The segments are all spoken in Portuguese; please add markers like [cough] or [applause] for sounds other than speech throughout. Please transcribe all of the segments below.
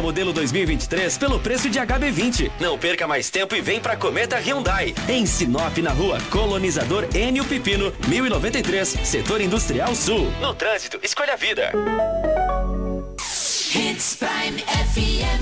Modelo 2023 pelo preço de HB20. Não perca mais tempo e vem pra Cometa Hyundai. Em Sinop, na rua Colonizador Enio Pipino, 1093, Setor Industrial Sul. No trânsito, escolha a vida. Hits Prime FM.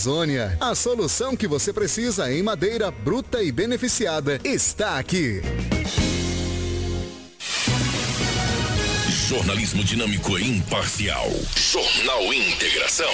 A solução que você precisa em madeira bruta e beneficiada está aqui. Jornalismo dinâmico e imparcial. Jornal Integração.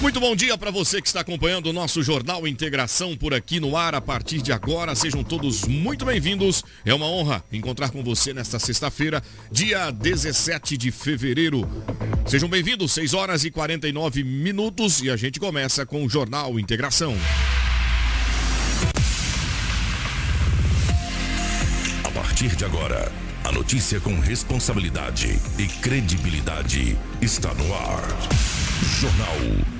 Muito bom dia para você que está acompanhando o nosso Jornal Integração por aqui no ar a partir de agora. Sejam todos muito bem-vindos. É uma honra encontrar com você nesta sexta-feira, dia 17 de fevereiro. Sejam bem-vindos, 6 horas e 49 minutos e a gente começa com o Jornal Integração. A partir de agora, a notícia com responsabilidade e credibilidade está no ar. Jornal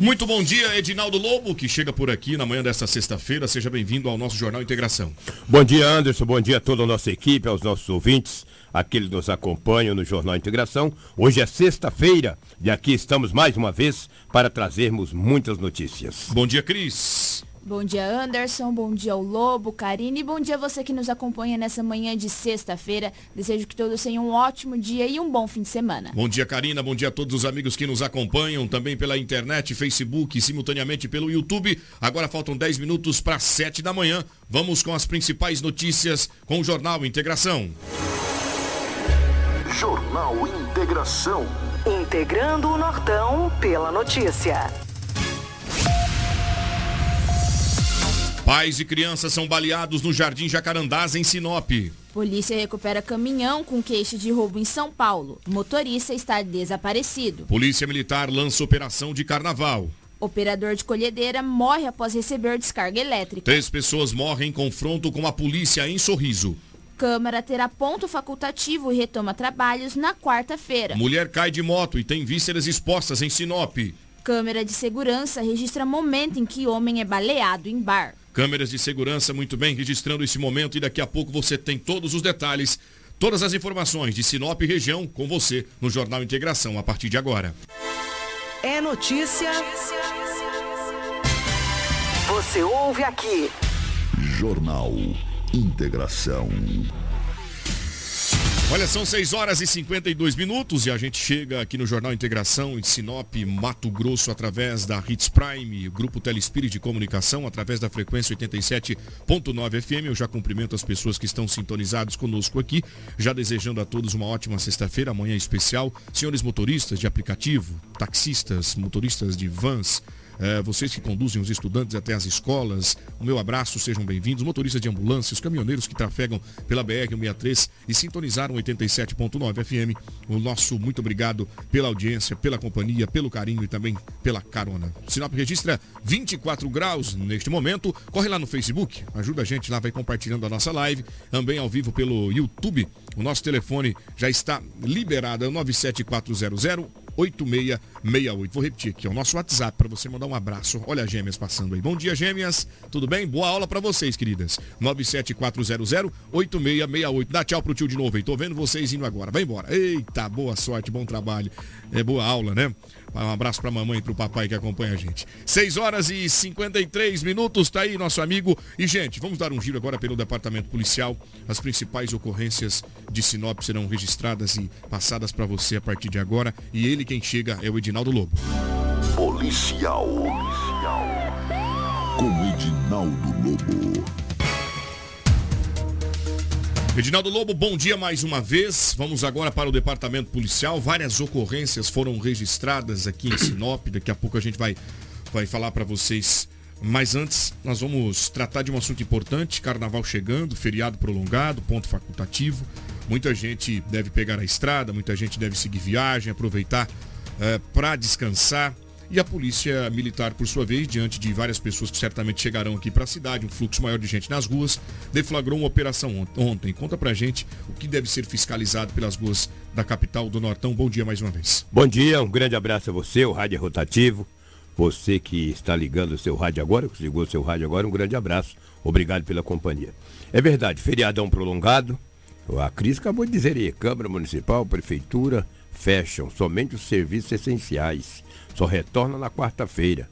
Muito bom dia, Edinaldo Lobo, que chega por aqui na manhã desta sexta-feira. Seja bem-vindo ao nosso Jornal Integração. Bom dia, Anderson. Bom dia a toda a nossa equipe, aos nossos ouvintes, aqueles que nos acompanham no Jornal Integração. Hoje é sexta-feira e aqui estamos mais uma vez para trazermos muitas notícias. Bom dia, Cris. Bom dia, Anderson. Bom dia ao Lobo, Karine. E bom dia a você que nos acompanha nessa manhã de sexta-feira. Desejo que todos tenham um ótimo dia e um bom fim de semana. Bom dia, Karina. Bom dia a todos os amigos que nos acompanham também pela internet, Facebook, simultaneamente pelo YouTube. Agora faltam 10 minutos para 7 da manhã. Vamos com as principais notícias com o Jornal Integração. Jornal Integração. Integrando o Nortão pela notícia. Pais e crianças são baleados no Jardim Jacarandás, em Sinop. Polícia recupera caminhão com queixa de roubo em São Paulo. Motorista está desaparecido. Polícia Militar lança operação de carnaval. Operador de colhedeira morre após receber descarga elétrica. Três pessoas morrem em confronto com a polícia em Sorriso. Câmara terá ponto facultativo e retoma trabalhos na quarta-feira. Mulher cai de moto e tem vísceras expostas em Sinop. Câmera de segurança registra momento em que homem é baleado em bar. Câmeras de segurança muito bem registrando esse momento e daqui a pouco você tem todos os detalhes, todas as informações de Sinop e região com você no Jornal Integração a partir de agora. É notícia. Você ouve aqui. Jornal Integração. Olha, são 6 horas e 52 minutos e a gente chega aqui no Jornal Integração em Sinop, Mato Grosso, através da Hits Prime, Grupo Telespirit de Comunicação, através da frequência 87.9 FM. Eu já cumprimento as pessoas que estão sintonizados conosco aqui, já desejando a todos uma ótima sexta-feira, amanhã especial. Senhores motoristas de aplicativo, taxistas, motoristas de vans, é, vocês que conduzem os estudantes até as escolas, o meu abraço, sejam bem-vindos. Motoristas de ambulâncias, caminhoneiros que trafegam pela BR-163 e sintonizaram 87.9 FM. O nosso muito obrigado pela audiência, pela companhia, pelo carinho e também pela carona. Sinop registra 24 graus neste momento. Corre lá no Facebook, ajuda a gente lá, vai compartilhando a nossa live. Também ao vivo pelo YouTube. O nosso telefone já está liberado, é o 97400 8668. Vou repetir aqui, é o nosso WhatsApp para você mandar um abraço. Olha gêmeas passando aí. Bom dia, gêmeas. Tudo bem? Boa aula para vocês, queridas. 97400-8668. Dá tchau pro tio de novo aí. Tô vendo vocês indo agora. Vai embora. Eita, boa sorte, bom trabalho. É boa aula, né? Um abraço pra mamãe e pro papai que acompanha a gente. 6 horas e 53 minutos, tá aí nosso amigo. E, gente, vamos dar um giro agora pelo departamento policial. As principais ocorrências de Sinop serão registradas e passadas para você a partir de agora. E ele quem chega é o Edinaldo Lobo. Policial. Policial. Com Edinaldo Lobo. Edinaldo Lobo, bom dia mais uma vez. Vamos agora para o departamento policial. Várias ocorrências foram registradas aqui em Sinop. Daqui a pouco a gente vai, vai falar para vocês. Mas antes, nós vamos tratar de um assunto importante. Carnaval chegando, feriado prolongado, ponto facultativo. Muita gente deve pegar a estrada, muita gente deve seguir viagem, aproveitar eh, para descansar. E a polícia militar, por sua vez, diante de várias pessoas que certamente chegarão aqui para a cidade, um fluxo maior de gente nas ruas, deflagrou uma operação ontem. Conta pra gente o que deve ser fiscalizado pelas ruas da capital do Nortão. Bom dia mais uma vez. Bom dia, um grande abraço a você, o Rádio Rotativo. Você que está ligando o seu rádio agora, que ligou o seu rádio agora, um grande abraço. Obrigado pela companhia. É verdade, feriadão prolongado. A Cris acabou de dizer aí, Câmara Municipal, Prefeitura, fecham somente os serviços essenciais. Só retorna na quarta-feira.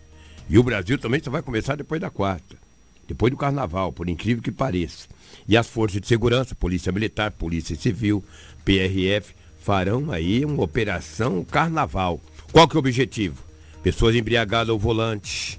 E o Brasil também só vai começar depois da quarta. Depois do carnaval, por incrível que pareça. E as forças de segurança, Polícia Militar, Polícia Civil, PRF, farão aí uma operação carnaval. Qual que é o objetivo? Pessoas embriagadas ao volante,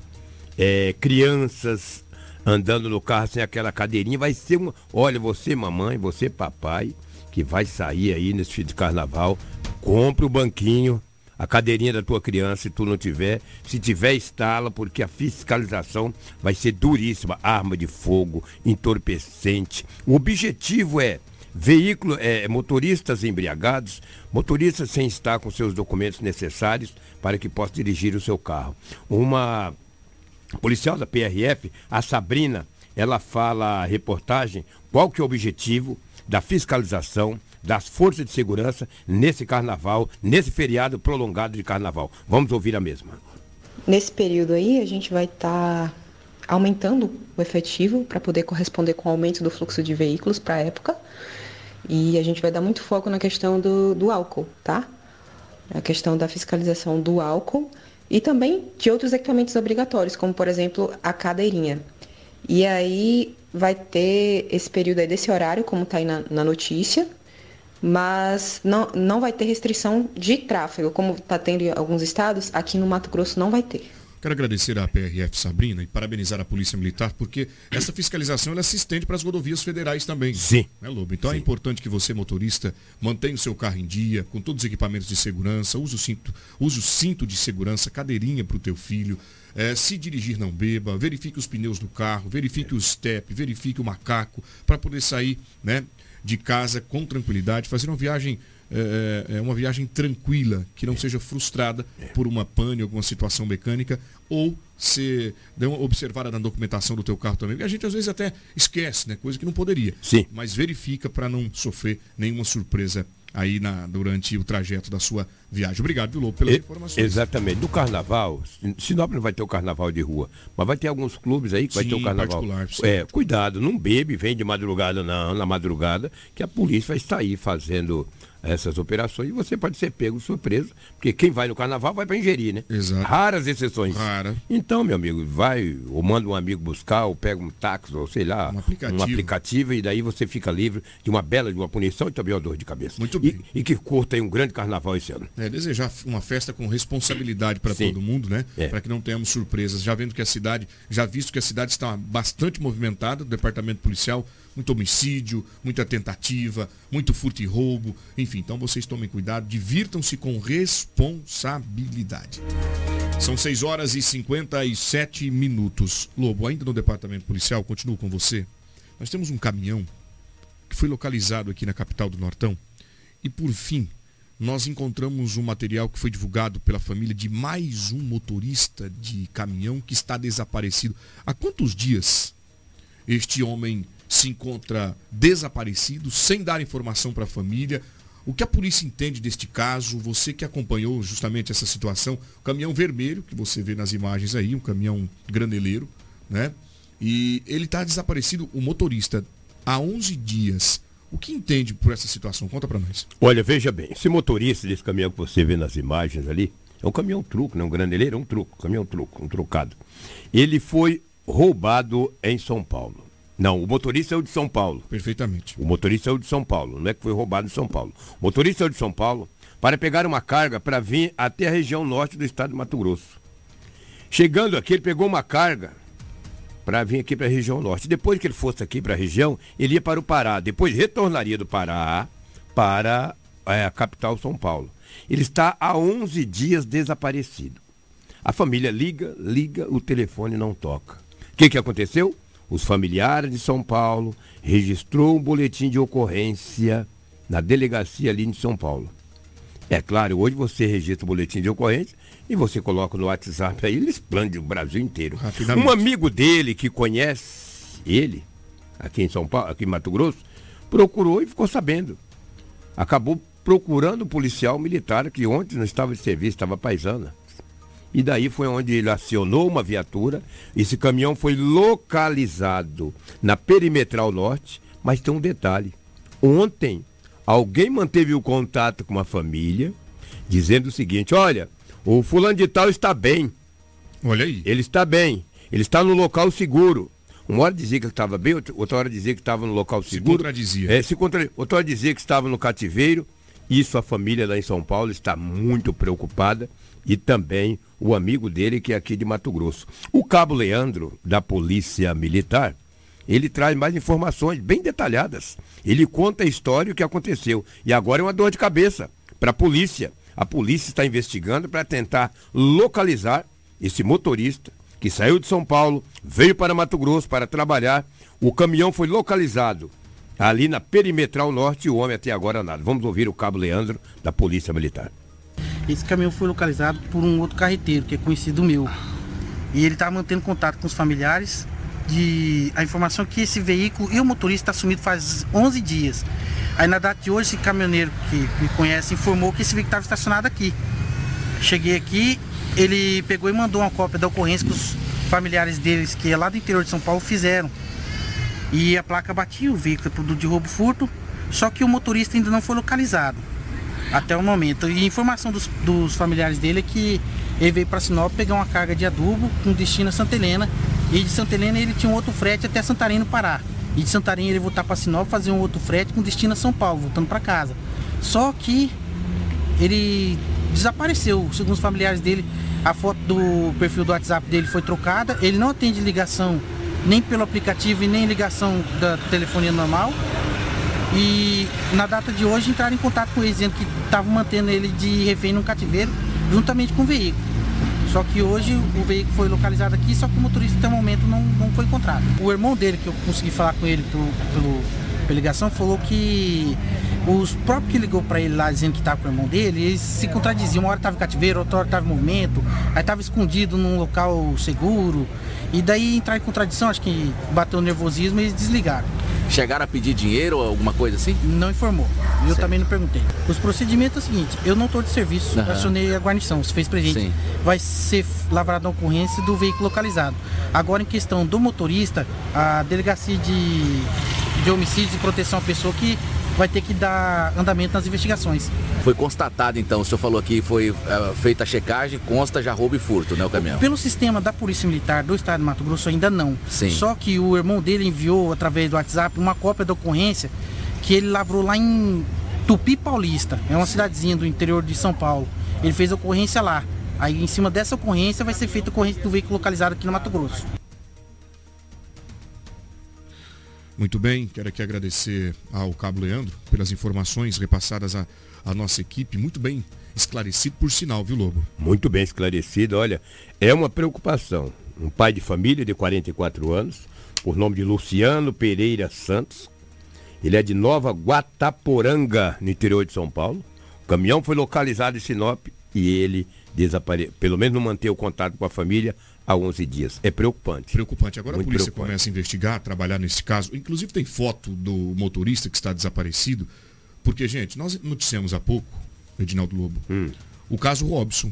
é, crianças andando no carro sem aquela cadeirinha. Vai ser uma. Olha, você, mamãe, você, papai, que vai sair aí nesse fim de carnaval, compre o banquinho, a cadeirinha da tua criança, se tu não tiver. Se tiver, instala, porque a fiscalização vai ser duríssima. Arma de fogo, entorpecente. O objetivo é veículo, é, motoristas embriagados, motoristas sem estar com seus documentos necessários para que possa dirigir o seu carro. Uma policial da PRF, a Sabrina, ela fala a reportagem qual que é o objetivo da fiscalização das forças de segurança nesse carnaval, nesse feriado prolongado de carnaval. Vamos ouvir a mesma. Nesse período aí, a gente vai estar tá aumentando o efetivo para poder corresponder com o aumento do fluxo de veículos para a época. E a gente vai dar muito foco na questão do, do álcool, tá? A questão da fiscalização do álcool e também de outros equipamentos obrigatórios, como por exemplo a cadeirinha. E aí vai ter esse período aí desse horário, como está aí na, na notícia, mas não, não vai ter restrição de tráfego, como está tendo em alguns estados, aqui no Mato Grosso não vai ter. Quero agradecer à PRF Sabrina e parabenizar a Polícia Militar, porque essa fiscalização ela se estende para as rodovias federais também. Sim. Né, Lobo? Então Sim. é importante que você, motorista, mantenha o seu carro em dia, com todos os equipamentos de segurança, use o cinto, use o cinto de segurança, cadeirinha para o teu filho. É, se dirigir não beba, verifique os pneus do carro, verifique o step, verifique o macaco, para poder sair né, de casa com tranquilidade, fazer uma viagem é, é uma viagem tranquila, que não seja frustrada por uma pane, alguma situação mecânica, ou ser dê uma observada na documentação do teu carro também. Porque a gente às vezes até esquece, né? Coisa que não poderia. Sim. Mas verifica para não sofrer nenhuma surpresa aí na, durante o trajeto da sua viagem. Obrigado, viu, Lobo, pelas E- informações. Exatamente. No carnaval, Sinop não vai ter o carnaval de rua, mas vai ter alguns clubes aí que vai Sim, ter o carnaval. É, cuidado, não bebe, vem de madrugada não, na madrugada, que a polícia vai estar aí fazendo essas operações e você pode ser pego de surpresa, porque quem vai no carnaval vai para ingerir, né? Exato. Raras exceções. Rara. Então, meu amigo, vai, ou manda um amigo buscar, ou pega um táxi, ou sei lá, Um aplicativo. aplicativo, e daí você fica livre de uma bela de uma punição e também uma dor de cabeça. Muito E- bem. E, que curta aí um grande carnaval esse ano. É, desejar uma festa com responsabilidade para todo mundo, né? É. Para que não tenhamos surpresas. Já vendo que a cidade, já visto que a cidade está bastante movimentada, o departamento policial, muito homicídio, muita tentativa, muito furto e roubo, enfim. Então vocês tomem cuidado, divirtam-se com responsabilidade. São 6 horas e 57 minutos. Lobo, ainda no departamento policial, continuo com você. Nós temos um caminhão que foi localizado aqui na capital do Nortão. E por fim, nós encontramos um material que foi divulgado pela família de mais um motorista de caminhão que está desaparecido. Há quantos dias este homem se encontra desaparecido, sem dar informação para a família? O que a polícia entende deste caso? Você que acompanhou justamente essa situação, o caminhão vermelho, que você vê nas imagens aí, um caminhão graneleiro, né? E ele está desaparecido, o motorista, há 11 dias. O que entende por essa situação? Conta para nós. Olha, veja bem, esse motorista desse caminhão que você vê nas imagens ali, é um caminhão truco, não é um graneleiro, é um truco, caminhão truco, um trocado. Ele foi roubado em São Paulo. Não, o motorista é o de São Paulo. Perfeitamente. O motorista é o de São Paulo, não é que foi roubado em São Paulo. O motorista é o de São Paulo para pegar uma carga para vir até a região norte do estado de Mato Grosso. Chegando aqui, ele pegou uma carga para vir aqui para a região norte. Depois que ele fosse aqui para a região, ele ia para o Pará. Depois retornaria do Pará para é, a capital São Paulo. Ele está há 11 dias desaparecido. A família liga, liga, o telefone não toca. O que, que aconteceu? Os familiares de São Paulo registrou um boletim de ocorrência na delegacia ali de São Paulo. É claro, hoje você registra o boletim de ocorrência e você coloca no WhatsApp aí, ele explande o Brasil inteiro. Um amigo dele que conhece ele, aqui em São Paulo, aqui em Mato Grosso, procurou e ficou sabendo. Acabou procurando o policial militar que ontem não estava de serviço, estava paisana. E daí foi onde ele acionou uma viatura. Esse caminhão foi localizado na perimetral norte, mas tem um detalhe. Ontem, alguém manteve o contato com uma família, dizendo o seguinte: olha, o fulano de tal está bem. Olha aí. Ele está bem. Ele está no local seguro. Uma hora dizia que ele estava bem, outra hora dizia que estava no local seguro. contradizia. É, se contra... Outra hora dizia que estava no cativeiro. Isso a família lá em São Paulo está muito preocupada. E também o amigo dele, que é aqui de Mato Grosso. O cabo Leandro, da Polícia Militar, ele traz mais informações bem detalhadas. Ele conta a história e o que aconteceu. E agora é uma dor de cabeça para a polícia. A polícia está investigando para tentar localizar esse motorista que saiu de São Paulo, veio para Mato Grosso para trabalhar. O caminhão foi localizado ali na perimetral norte e o homem até agora nada. Vamos ouvir o cabo Leandro da Polícia Militar. Esse caminhão foi localizado por um outro carreteiro, que é conhecido meu. E ele está mantendo contato com os familiares de a informação que esse veículo e o motorista está sumido faz 11 dias. Aí na data de hoje, esse caminhoneiro que me conhece informou que esse veículo estava estacionado aqui. Cheguei aqui, ele pegou e mandou uma cópia da ocorrência que os familiares deles, que é lá do interior de São Paulo, fizeram. E a placa batia, o veículo é produto de roubo furto, só que o motorista ainda não foi localizado até o momento. E informação dos, dos familiares dele é que ele veio para Sinop pegar uma carga de adubo com destino a Santa Helena. E de Santa Helena ele tinha um outro frete até Santarém no Pará. E de Santarém ele voltar para Sinop fazer um outro frete com destino a São Paulo, voltando para casa. Só que ele desapareceu, segundo os familiares dele. A foto do perfil do WhatsApp dele foi trocada. Ele não atende ligação nem pelo aplicativo e nem ligação da telefonia normal. E na data de hoje entraram em contato com ele, dizendo que estavam mantendo ele de refém no cativeiro, juntamente com o veículo. Só que hoje o veículo foi localizado aqui, só que o motorista até o momento não, não foi encontrado. O irmão dele, que eu consegui falar com ele pelo, pelo a ligação, falou que os próprios que ligou para ele lá dizendo que estava com o irmão dele, eles se contradiziam. Uma hora estava em cativeiro, outra hora estava em movimento, aí estava escondido num local seguro. E daí entrar em contradição, acho que bateu o nervosismo e eles desligaram. Chegaram a pedir dinheiro ou alguma coisa assim? Não informou. Eu também não perguntei. Os procedimentos é o seguinte, eu não estou de serviço, Aham. acionei a guarnição, se fez presente. Sim. Vai ser lavrada a ocorrência do veículo localizado. Agora em questão do motorista, a delegacia de, de homicídios e proteção à pessoa que vai ter que dar andamento nas investigações. Foi constatado então, o senhor falou que foi eh, feita a checagem, consta já roubo e furto, né, o caminhão? Pelo sistema da Polícia Militar do Estado de Mato Grosso ainda não. Sim. Só que o irmão dele enviou através do WhatsApp uma cópia da ocorrência que ele lavrou lá em Tupi Paulista. É uma cidadezinha do interior de São Paulo. Ele fez a ocorrência lá. Aí em cima dessa ocorrência vai ser feita a ocorrência do veículo localizado aqui no Mato Grosso. Muito bem, quero aqui agradecer ao Cabo Leandro pelas informações repassadas à, à nossa equipe. Muito bem esclarecido por sinal, viu, Lobo? Muito bem esclarecido. Olha, é uma preocupação. Um pai de família de 44 anos, por nome de Luciano Pereira Santos. Ele é de Nova Guataporanga, no interior de São Paulo. O caminhão foi localizado em Sinop e ele desapareceu. Pelo menos não manteve o contato com a família há 11 dias. É preocupante. Preocupante. Agora Muito a polícia começa a investigar, trabalhar nesse caso. Inclusive tem foto do motorista que está desaparecido. Porque, gente, nós noticiamos há pouco, Edinaldo Lobo, Hum. o caso Robson.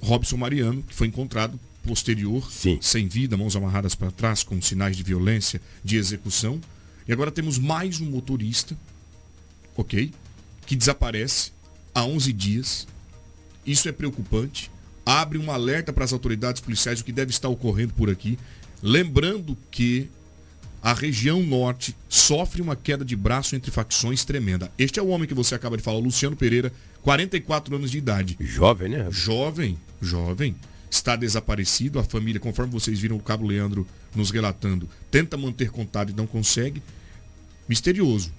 Robson Mariano, que foi encontrado posterior, sem vida, mãos amarradas para trás, com sinais de violência, de execução. E agora temos mais um motorista, ok? Que desaparece há 11 dias. Isso é preocupante. Abre um alerta para as autoridades policiais o que deve estar ocorrendo por aqui. Lembrando que a região norte sofre uma queda de braço entre facções tremenda. Este é o homem que você acaba de falar, o Luciano Pereira, 44 anos de idade. Jovem, né? Jovem, jovem. Está desaparecido. A família, conforme vocês viram o Cabo Leandro nos relatando, tenta manter contato e não consegue. Misterioso.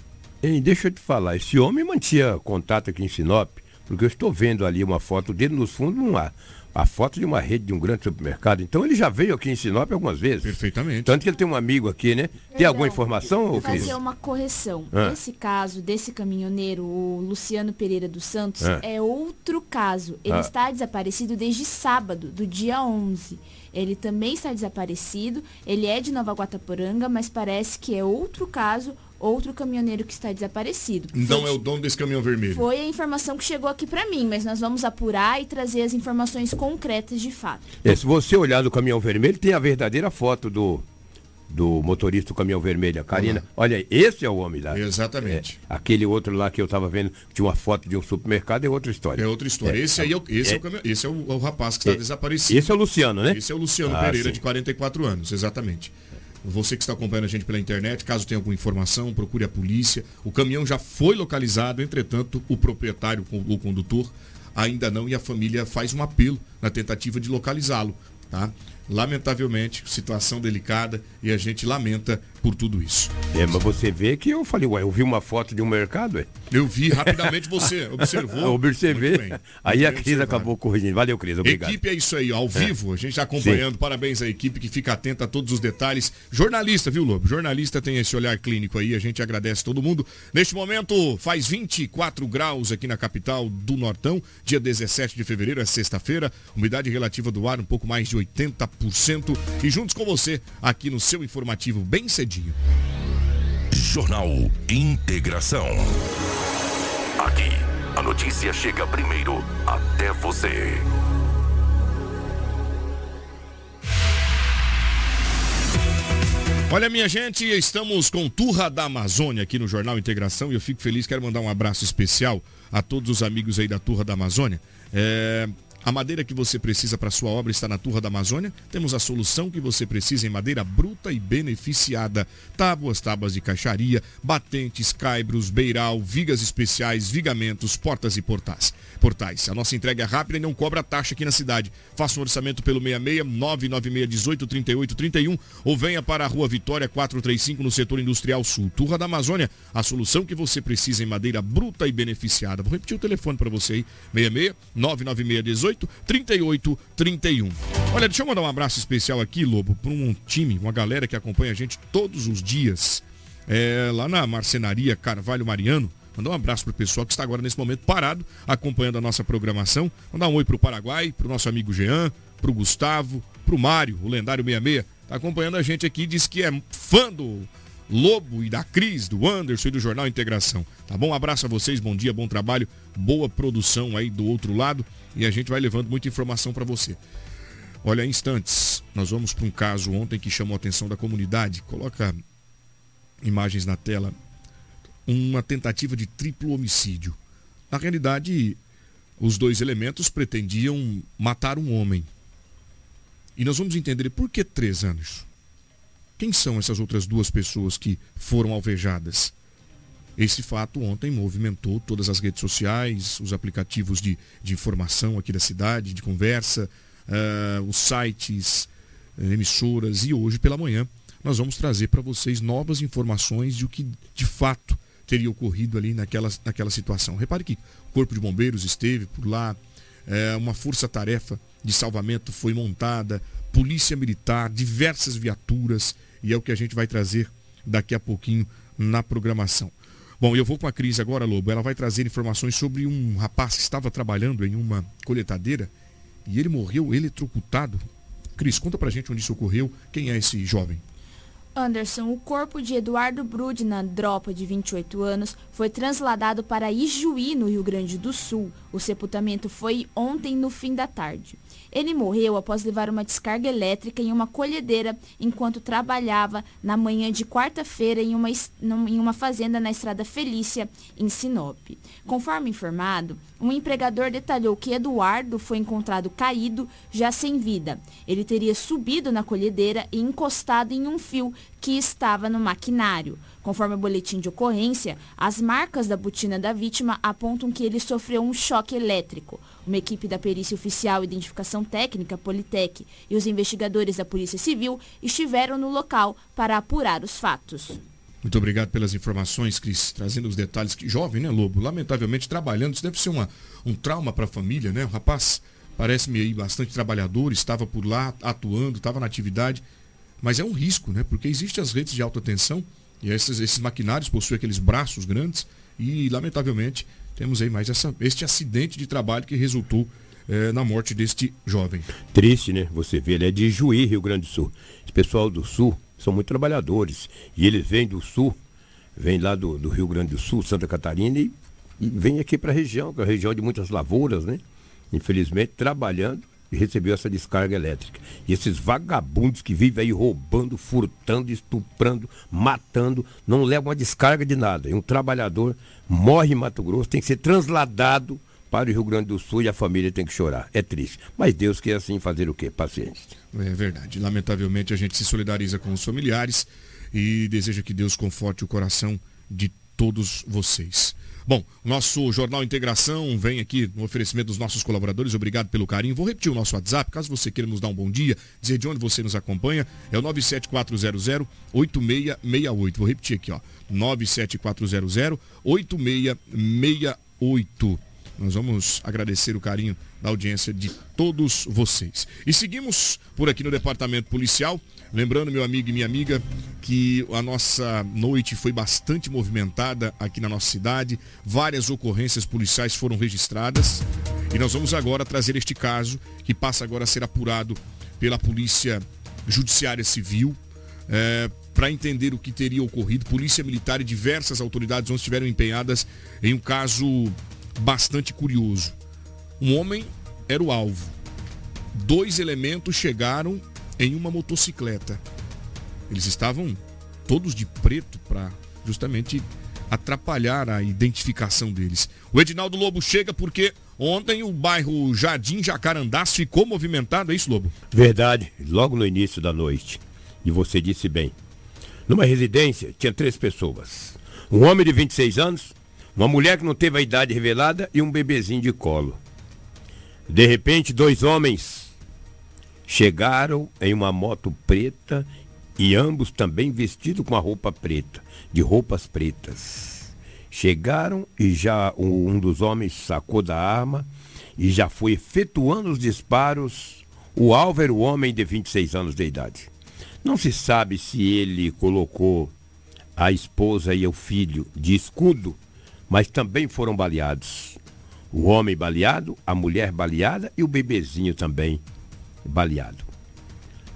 Ei, deixa eu te falar, esse homem mantinha contato aqui em Sinop, porque eu estou vendo ali uma foto dele nos fundos, uma, a foto de uma rede de um grande supermercado. Então ele já veio aqui em Sinop algumas vezes. Perfeitamente. Tanto que ele tem um amigo aqui, né? Tem alguma informação, ô Cris? fazer uma correção. Ah. Esse caso desse caminhoneiro, o Luciano Pereira dos Santos, Ah. é outro caso. Ele Ah. está desaparecido desde sábado, do dia 11. Ele também está desaparecido. Ele é de Nova Guataporanga, mas parece que é outro caso, outro caminhoneiro que está desaparecido. Não Foi- é o dono desse caminhão vermelho. Foi a informação que chegou aqui para mim, mas nós vamos apurar e trazer as informações concretas de fato. É, se você olhar no caminhão vermelho, tem a verdadeira foto do, do motorista do caminhão vermelho, a Karina. Olha aí, esse é o homem lá. Exatamente. É, aquele outro lá que eu estava vendo, que tinha uma foto de um supermercado, é outra história. É outra história. esse aí é o, esse é, o, caminhão- esse é o, é o rapaz que está É, desaparecido. esse é o Luciano, né? Esse é o Luciano Ah, Pereira, sim. de 44 anos, exatamente. Você que está acompanhando a gente pela internet, caso tenha alguma informação, procure a polícia. O caminhão já foi localizado, entretanto, o proprietário, o condutor, ainda não, e a família faz um apelo na tentativa de localizá-lo. Tá? Lamentavelmente, situação delicada e a gente lamenta por tudo isso. É, mas você vê que eu falei, ué, eu vi uma foto de um mercado, é? Eu vi rapidamente você, observou. [laughs] Eu observei. Aí a Cris acabou corrigindo. Valeu, Cris, obrigado. Equipe é isso aí, ao É. vivo, a gente está acompanhando. Parabéns à equipe que fica atenta a todos os detalhes. Jornalista, viu, Lobo? Jornalista tem esse olhar clínico aí, a gente agradece todo mundo. Neste momento, faz 24 graus aqui na capital do Nortão, dia 17 de fevereiro, é sexta-feira. Umidade relativa do ar um pouco mais de 80%. E juntos com você, aqui no seu informativo, bem cedinho. Jornal Integração. Aqui, a notícia chega primeiro até você. Olha, minha gente, estamos com Turra da Amazônia aqui no Jornal Integração e eu fico feliz, quero mandar um abraço especial a todos os amigos aí da Turra da Amazônia. É, a madeira que você precisa para sua obra está na Turra da Amazônia. Temos a solução que você precisa em madeira bruta e beneficiada. Tábuas, tábuas de caixaria, batentes, caibros, beiral, vigas especiais, vigamentos, portas e portais. Portais. A nossa entrega é rápida e não cobra taxa aqui na cidade. Faça um orçamento pelo 66 996 18 38 31 ou venha para a Rua Vitória 435 no setor industrial sul. Turra da Amazônia, a solução que você precisa em madeira bruta e beneficiada. Vou repetir o telefone para você aí. 66 996 18 38 31. Olha, deixa eu mandar um abraço especial aqui, Lobo, para um time, uma galera que acompanha a gente todos os dias é, lá na marcenaria Carvalho Mariano. Mandar um abraço pro pessoal que está agora nesse momento parado, acompanhando a nossa programação. Mandar um oi pro Paraguai, pro nosso amigo Jean, pro Gustavo, pro Mário, o lendário 66. Tá acompanhando a gente aqui, diz que é fã do Lobo e da Cris, do Anderson e do Jornal Integração. Tá bom? Um abraço a vocês, bom dia, bom trabalho, boa produção aí do outro lado e a gente vai levando muita informação para você. Olha, instantes, nós vamos para um caso ontem que chamou a atenção da comunidade. Coloca imagens na tela. Uma tentativa de triplo homicídio. Na realidade, os dois elementos pretendiam matar um homem. E nós vamos entender por que três anos. Quem são essas outras duas pessoas que foram alvejadas? Esse fato ontem movimentou todas as redes sociais, os aplicativos de, de informação aqui da cidade, de conversa, uh, os sites, uh, emissoras e hoje pela manhã nós vamos trazer para vocês novas informações de o que de fato teria ocorrido ali naquela, naquela situação. Repare que o Corpo de Bombeiros esteve por lá, é, uma força-tarefa de salvamento foi montada, polícia militar, diversas viaturas, e é o que a gente vai trazer daqui a pouquinho na programação. Bom, eu vou com a Cris agora, Lobo. Ela vai trazer informações sobre um rapaz que estava trabalhando em uma coletadeira e ele morreu eletrocutado. Cris, conta pra gente onde isso ocorreu. Quem é esse jovem? Anderson, o corpo de Eduardo Brudna Dropa, de 28 anos, foi transladado para Ijuí, no Rio Grande do Sul. O sepultamento foi ontem no fim da tarde. Ele morreu após levar uma descarga elétrica em uma colhedeira enquanto trabalhava na manhã de quarta-feira em uma, em uma fazenda na Estrada Felícia, em Sinop. Conforme informado, um empregador detalhou que Eduardo foi encontrado caído, já sem vida. Ele teria subido na colhedeira e encostado em um fio que estava no maquinário. Conforme o boletim de ocorrência, as marcas da botina da vítima apontam que ele sofreu um choque elétrico. Uma equipe da Perícia Oficial Identificação Técnica, Politec, e os investigadores da Polícia Civil estiveram no local para apurar os fatos. Muito obrigado pelas informações, Cris, trazendo os detalhes. Que jovem, né, Lobo? Lamentavelmente trabalhando, isso deve ser uma, um trauma para a família, né? O rapaz parece-me aí bastante trabalhador, estava por lá atuando, estava na atividade, mas é um risco, né? Porque existem as redes de alta tensão e esses, esses maquinários possuem aqueles braços grandes e, lamentavelmente, temos aí mais essa, este acidente de trabalho que resultou é, na morte deste jovem. Triste, né? Você vê, ele é de Juí, Rio Grande do Sul. Esse pessoal do Sul são muito trabalhadores. E eles vêm do Sul, vêm lá do, do Rio Grande do Sul, Santa Catarina, e, e vêm aqui para a região, que é a região de muitas lavouras, né? Infelizmente, trabalhando recebeu essa descarga elétrica. E esses vagabundos que vivem aí roubando, furtando, estuprando, matando, não levam a descarga de nada. E um trabalhador morre em Mato Grosso, tem que ser transladado para o Rio Grande do Sul e a família tem que chorar. É triste. Mas Deus quer assim fazer o quê? Paciência. É verdade. Lamentavelmente a gente se solidariza com os familiares e deseja que Deus conforte o coração de todos vocês. Bom, nosso Jornal Integração vem aqui no oferecimento dos nossos colaboradores. Obrigado pelo carinho. Vou repetir o nosso WhatsApp, caso você queira nos dar um bom dia, dizer de onde você nos acompanha. É o 97400-8668. Vou repetir aqui, ó. 97400-8668. Nós vamos agradecer o carinho da audiência de todos vocês. E seguimos por aqui no departamento policial. Lembrando, meu amigo e minha amiga, que a nossa noite foi bastante movimentada aqui na nossa cidade. Várias ocorrências policiais foram registradas. E nós vamos agora trazer este caso, que passa agora a ser apurado pela Polícia Judiciária Civil. É, para entender o que teria ocorrido, Polícia Militar e diversas autoridades onde estiveram empenhadas em um caso bastante curioso. Um homem era o alvo. Dois elementos chegaram em uma motocicleta. Eles estavam todos de preto para justamente atrapalhar a identificação deles. O Edinaldo Lobo chega porque ontem o bairro Jardim Jacarandás ficou movimentado, é isso, Lobo? Verdade, logo no início da noite. E você disse bem. Numa residência tinha três pessoas. Um homem de 26 anos, uma mulher que não teve a idade revelada e um bebezinho de colo. De repente, dois homens chegaram em uma moto preta e ambos também vestidos com a roupa preta, de roupas pretas. Chegaram e já um dos homens sacou da arma e já foi efetuando os disparos. O alvo era o homem de 26 anos de idade. Não se sabe se ele colocou a esposa e o filho de escudo, mas também foram baleados. O homem baleado, a mulher baleada e o bebezinho também baleado.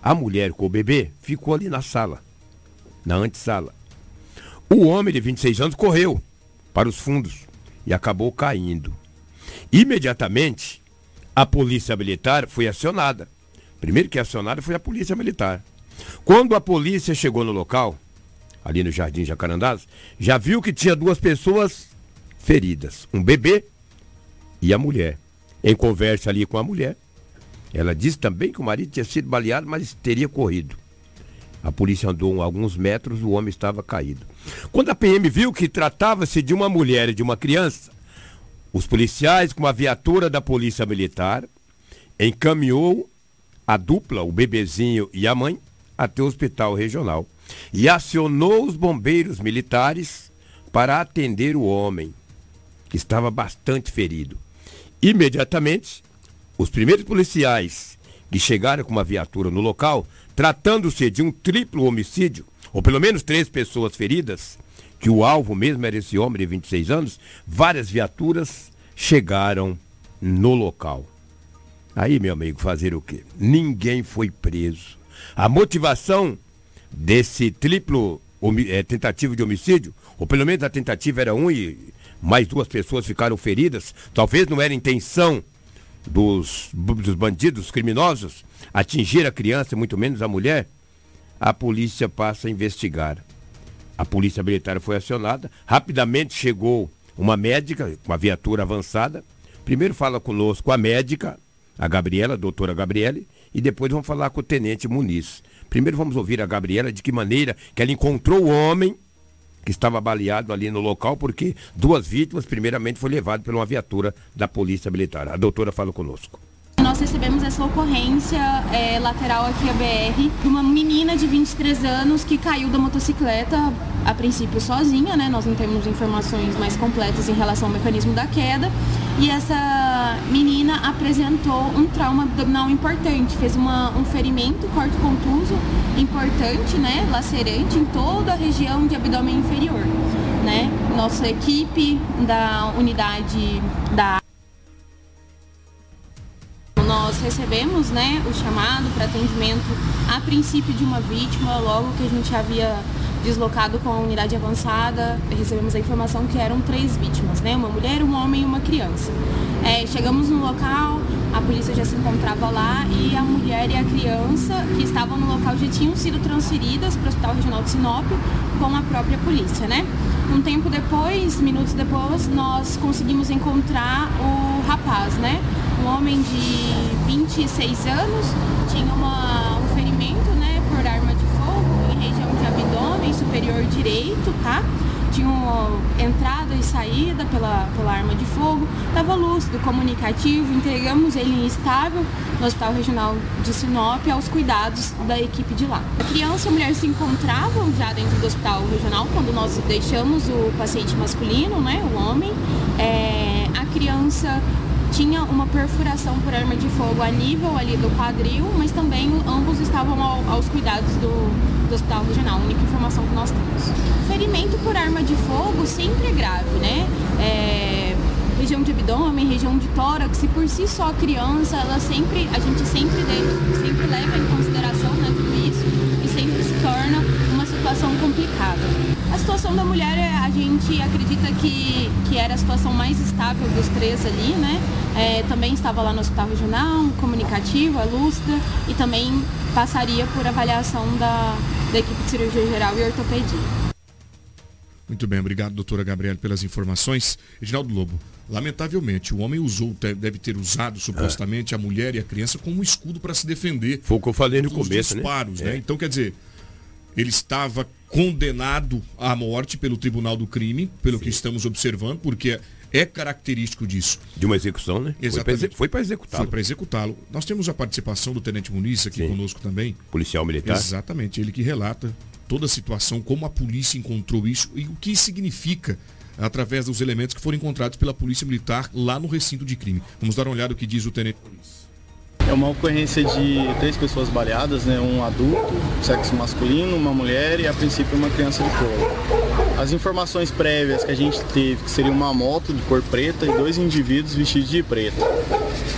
A mulher com o bebê ficou ali na sala, na antessala. O homem de 26 anos correu para os fundos e acabou caindo. Imediatamente, a polícia militar foi acionada. Primeiro que acionada foi a polícia militar. Quando a polícia chegou no local, ali no Jardim Jacarandás, já viu que tinha duas pessoas feridas, um bebê e a mulher. Em conversa ali com a mulher, ela disse também que o marido tinha sido baleado, mas teria corrido. A polícia andou alguns metros, o homem estava caído. Quando a PM viu que tratava-se de uma mulher e de uma criança, os policiais, com a viatura da Polícia Militar, encaminhou a dupla, o bebezinho e a mãe, até o hospital regional e acionou os bombeiros militares para atender o homem, que estava bastante ferido. Imediatamente, os primeiros policiais que chegaram com uma viatura no local, tratando-se de um triplo homicídio, ou pelo menos três pessoas feridas, que o alvo mesmo era esse homem de 26 anos, várias viaturas chegaram no local. Aí, meu amigo, fazer o quê? Ninguém foi preso. A motivação desse triplo é, tentativa de homicídio, ou pelo menos a tentativa era um e mais duas pessoas ficaram feridas, talvez não era intenção dos, dos bandidos criminosos atingir a criança, muito menos a mulher, a polícia passa a investigar. A polícia militar foi acionada, rapidamente chegou uma médica, uma viatura avançada. Primeiro fala conosco a médica, a Gabriela, a doutora Gabriele, e depois vamos falar com o tenente Muniz. Primeiro vamos ouvir a Gabriela de que maneira que ela encontrou o homem que estava baleado ali no local, porque duas vítimas, primeiramente, foi levado por uma viatura da Polícia Militar. A doutora fala conosco. Nós recebemos essa ocorrência é, lateral aqui a BR, uma menina de 23 anos que caiu da motocicleta, a princípio sozinha, né? Nós não temos informações mais completas em relação ao mecanismo da queda. E essa menina apresentou um trauma abdominal importante, fez uma, um ferimento corto contuso importante, né? Lacerante em toda a região de abdômen inferior, né? Nossa equipe da unidade da nós recebemos né, o chamado para atendimento a princípio de uma vítima, logo que a gente havia deslocado com a unidade avançada, recebemos a informação que eram três vítimas, né? Uma mulher, um homem e uma criança. É, chegamos no local, a polícia já se encontrava lá e a mulher e a criança que estavam no local já tinham sido transferidas para o Hospital Regional de Sinop com a própria polícia, né? Um tempo depois, minutos depois, nós conseguimos encontrar o rapaz, né? Um homem de 26 anos, tinha uma, um ferimento, né, por arma de fogo em região de superior direito, tá? Tinha uma entrada e saída pela, pela arma de fogo, estava lúcido, comunicativo, entregamos ele estável no Hospital Regional de Sinop aos cuidados da equipe de lá. A criança e a mulher se encontravam já dentro do Hospital Regional quando nós deixamos o paciente masculino, né, o homem. É, a criança tinha uma perfuração por arma de fogo a nível ali do quadril, mas também ambos estavam ao, aos cuidados do, do hospital regional, a única informação que nós temos. Ferimento por arma de fogo sempre é grave, né? É, região de abdômen, região de tórax, e por si só a criança, ela sempre, a gente sempre, deve, sempre leva em consideração né, tudo isso e sempre se torna uma situação complicada. A situação da mulher, é, a gente acredita que, que era a situação mais estável dos três ali, né? É, também estava lá no hospital regional, comunicativa, lúcida e também passaria por avaliação da, da equipe de cirurgia geral e ortopedia. Muito bem, obrigado, doutora Gabriela, pelas informações. Reginaldo Lobo, lamentavelmente, o homem usou, deve ter usado supostamente a mulher e a criança como um escudo para se defender. Foi o que eu falei no começo, né? disparos, né? É. Então, quer dizer, ele estava condenado à morte pelo Tribunal do Crime, pelo que estamos observando, porque é característico disso. De uma execução, né? Exatamente. Foi para executá-lo. Foi para executá-lo. Nós temos a participação do Tenente Muniz aqui conosco também. Policial militar. Exatamente, ele que relata toda a situação, como a polícia encontrou isso e o que significa através dos elementos que foram encontrados pela Polícia Militar lá no recinto de crime. Vamos dar uma olhada no que diz o Tenente Muniz. É uma ocorrência de três pessoas baleadas, né? Um adulto, sexo masculino, uma mulher e a princípio uma criança de colo. As informações prévias que a gente teve, que seria uma moto de cor preta e dois indivíduos vestidos de preto.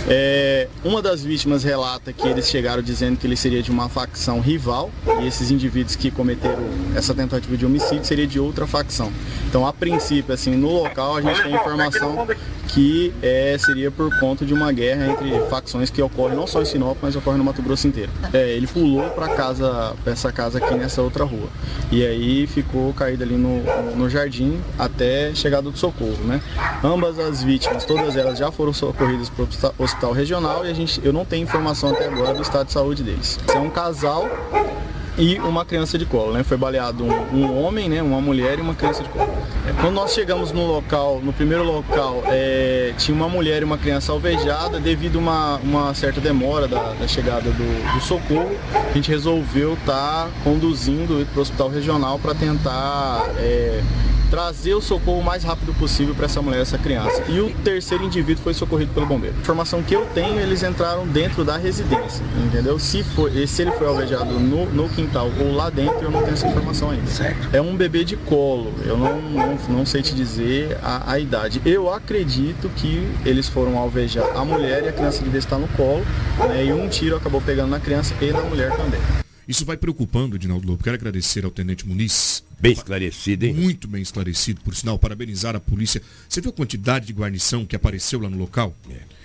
É, uma das vítimas relata que eles chegaram dizendo que ele seria de uma facção rival e esses indivíduos que cometeram essa tentativa de homicídio seria de outra facção. Então, a princípio, assim, no local a gente tem informação que é, seria por conta de uma guerra entre facções que ocorre não só em Sinop, mas ocorre no Mato Grosso inteiro. É, ele pulou para casa, pra essa casa aqui nessa outra rua. E aí ficou caído ali no, no jardim até chegada do socorro, né? Ambas as vítimas, todas elas já foram socorridas para o hospital regional e a gente, eu não tenho informação até agora do estado de saúde deles. É um casal e uma criança de colo, né? Foi baleado um, um homem, né? Uma mulher e uma criança de colo. Quando nós chegamos no local, no primeiro local, é, tinha uma mulher e uma criança alvejada devido a uma, uma certa demora da, da chegada do, do socorro. A gente resolveu estar conduzindo para o hospital regional para tentar é, trazer o socorro o mais rápido possível para essa mulher e essa criança. E o terceiro indivíduo foi socorrido pelo bombeiro. Informação que eu tenho, eles entraram dentro da residência, entendeu? Se, foi, se ele foi alvejado no, no quintal ou lá dentro, eu não tenho essa informação ainda. Certo. É um bebê de colo, eu não, não, não sei te dizer a, a idade. Eu acredito que eles foram alvejar a mulher e a criança devia estar no colo, né? E um tiro acabou pegando na criança e na mulher também. Isso vai preocupando, Edinaldo Lobo. Quero agradecer ao Tenente Muniz. Bem esclarecido, hein? Muito bem esclarecido, por sinal. Parabenizar a polícia. Você viu a quantidade de guarnição que apareceu lá no local?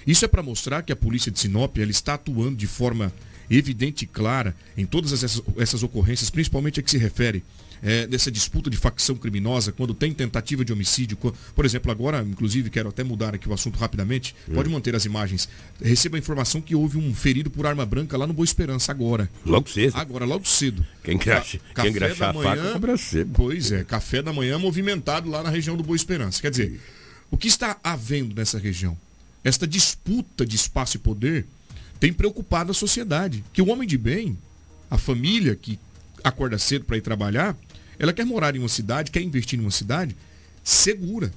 Isso é para mostrar que a polícia de Sinop ela está atuando de forma evidente e clara em todas essas, essas ocorrências, principalmente a que se refere é, dessa disputa de facção criminosa, quando tem tentativa de homicídio. Por exemplo, agora, inclusive, quero até mudar aqui o assunto rapidamente. Pode manter as imagens. Receba a informação que houve um ferido por arma branca lá no Boa Esperança agora. Logo cedo. Agora, logo cedo. Quem Ca- quem café engraxar da a faca, manhã- cobra cedo. Pois é, café da manhã movimentado lá na região do Boa Esperança. Quer dizer, o que está havendo nessa região? Esta disputa de espaço e poder tem preocupado a sociedade. Que o homem de bem, a família que acorda cedo para ir trabalhar, ela quer morar em uma cidade, quer investir em uma cidade segura.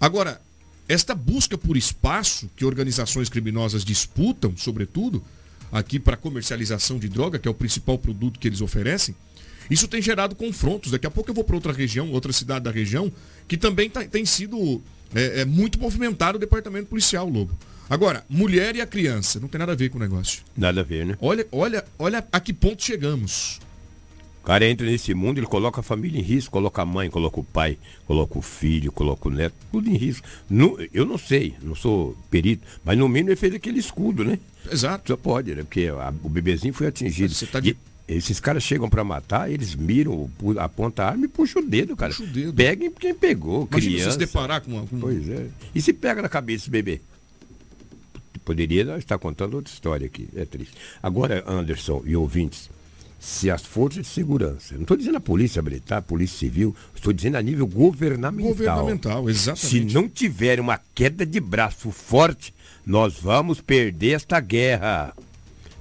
Agora, esta busca por espaço que organizações criminosas disputam, sobretudo, aqui para comercialização de droga, que é o principal produto que eles oferecem, isso tem gerado confrontos. Daqui a pouco eu vou para outra região, outra cidade da região, que também tá- tem sido é, é, muito movimentado o departamento policial, Lobo. Agora, mulher e a criança, não tem nada a ver com o negócio. Nada a ver, né? Olha, olha, olha a que ponto chegamos. O cara entra nesse mundo, ele coloca a família em risco, coloca a mãe, coloca o pai, coloca o filho, coloca o neto, tudo em risco. No- eu não sei, não sou perito, mas no mínimo ele fez aquele escudo, né? Exato. Só pode, né? Porque a- o bebezinho foi atingido. Você tá de- E esses caras chegam pra matar, eles miram, apontam a arma e puxam o dedo, cara. Puxa o dedo. Peguem quem pegou, Imagina criança. se deparar com uma. com- Pois é. E se pega na cabeça esse bebê? Poderia estar contando outra história aqui. É triste. Agora, Anderson e ouvintes, se as forças de segurança, não estou dizendo a polícia militar, a polícia civil, estou dizendo a nível governamental. Governamental, exatamente. Se não tiver uma queda de braço forte, nós vamos perder esta guerra.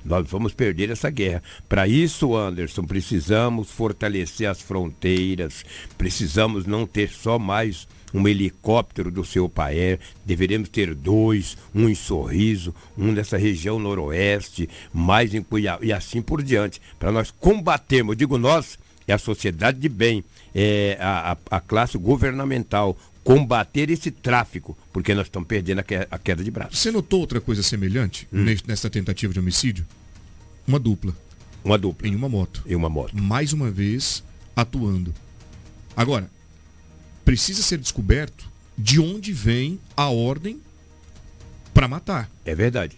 Nós vamos perder essa guerra. Para isso, Anderson, precisamos fortalecer as fronteiras. Precisamos não ter só mais um helicóptero do seu Paer. Deveremos ter dois, um em Sorriso, um nessa região noroeste, mais em Cuiabá e assim por diante. Para nós combatermos, digo nós, é a sociedade de bem, é a, a- a classe governamental, combater esse tráfico, porque nós estamos perdendo a que- a queda de braço. Você notou outra coisa semelhante Hum. nes- nessa tentativa de homicídio? Uma dupla. Uma dupla. Em uma moto. Em uma moto. Mais uma vez atuando. Agora, precisa ser descoberto de onde vem a ordem para matar. É verdade.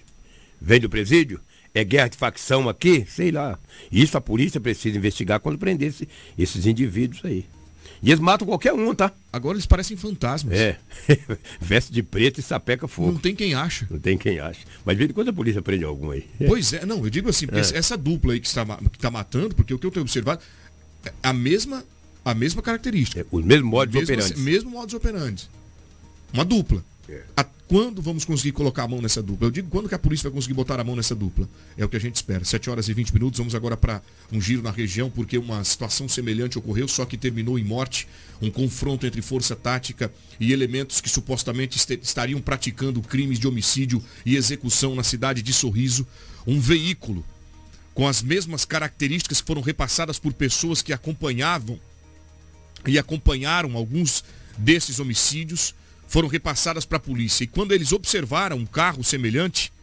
Vem do presídio? É guerra de facção aqui? Sei lá. Isso a polícia precisa investigar quando prender esse- esses indivíduos aí. E eles matam qualquer um, tá? Agora eles parecem fantasmas. É. [laughs] Veste de preto e sapeca fogo. Não tem quem acha. Não tem quem acha. Mas de quando a polícia prende algum aí. [laughs] Pois é, não, eu digo assim, porque É. essa dupla aí que está, que está matando, porque o que eu tenho observado, é a mesma, a mesma característica. Os mesmos modos mesmo, operantes. Mesmo modus operandi. Uma dupla. A- Quando vamos conseguir colocar a mão nessa dupla? Eu digo quando que a polícia vai conseguir botar a mão nessa dupla? É o que a gente espera. 7 horas e 20 minutos, vamos agora para um giro na região, porque uma situação semelhante ocorreu, só que terminou em morte. Um confronto entre força tática e elementos que supostamente este- estariam praticando crimes de homicídio e execução na cidade de Sorriso. Um veículo com as mesmas características que foram repassadas por pessoas que acompanhavam e acompanharam alguns desses homicídios foram repassadas para a polícia. E quando eles observaram um carro semelhante,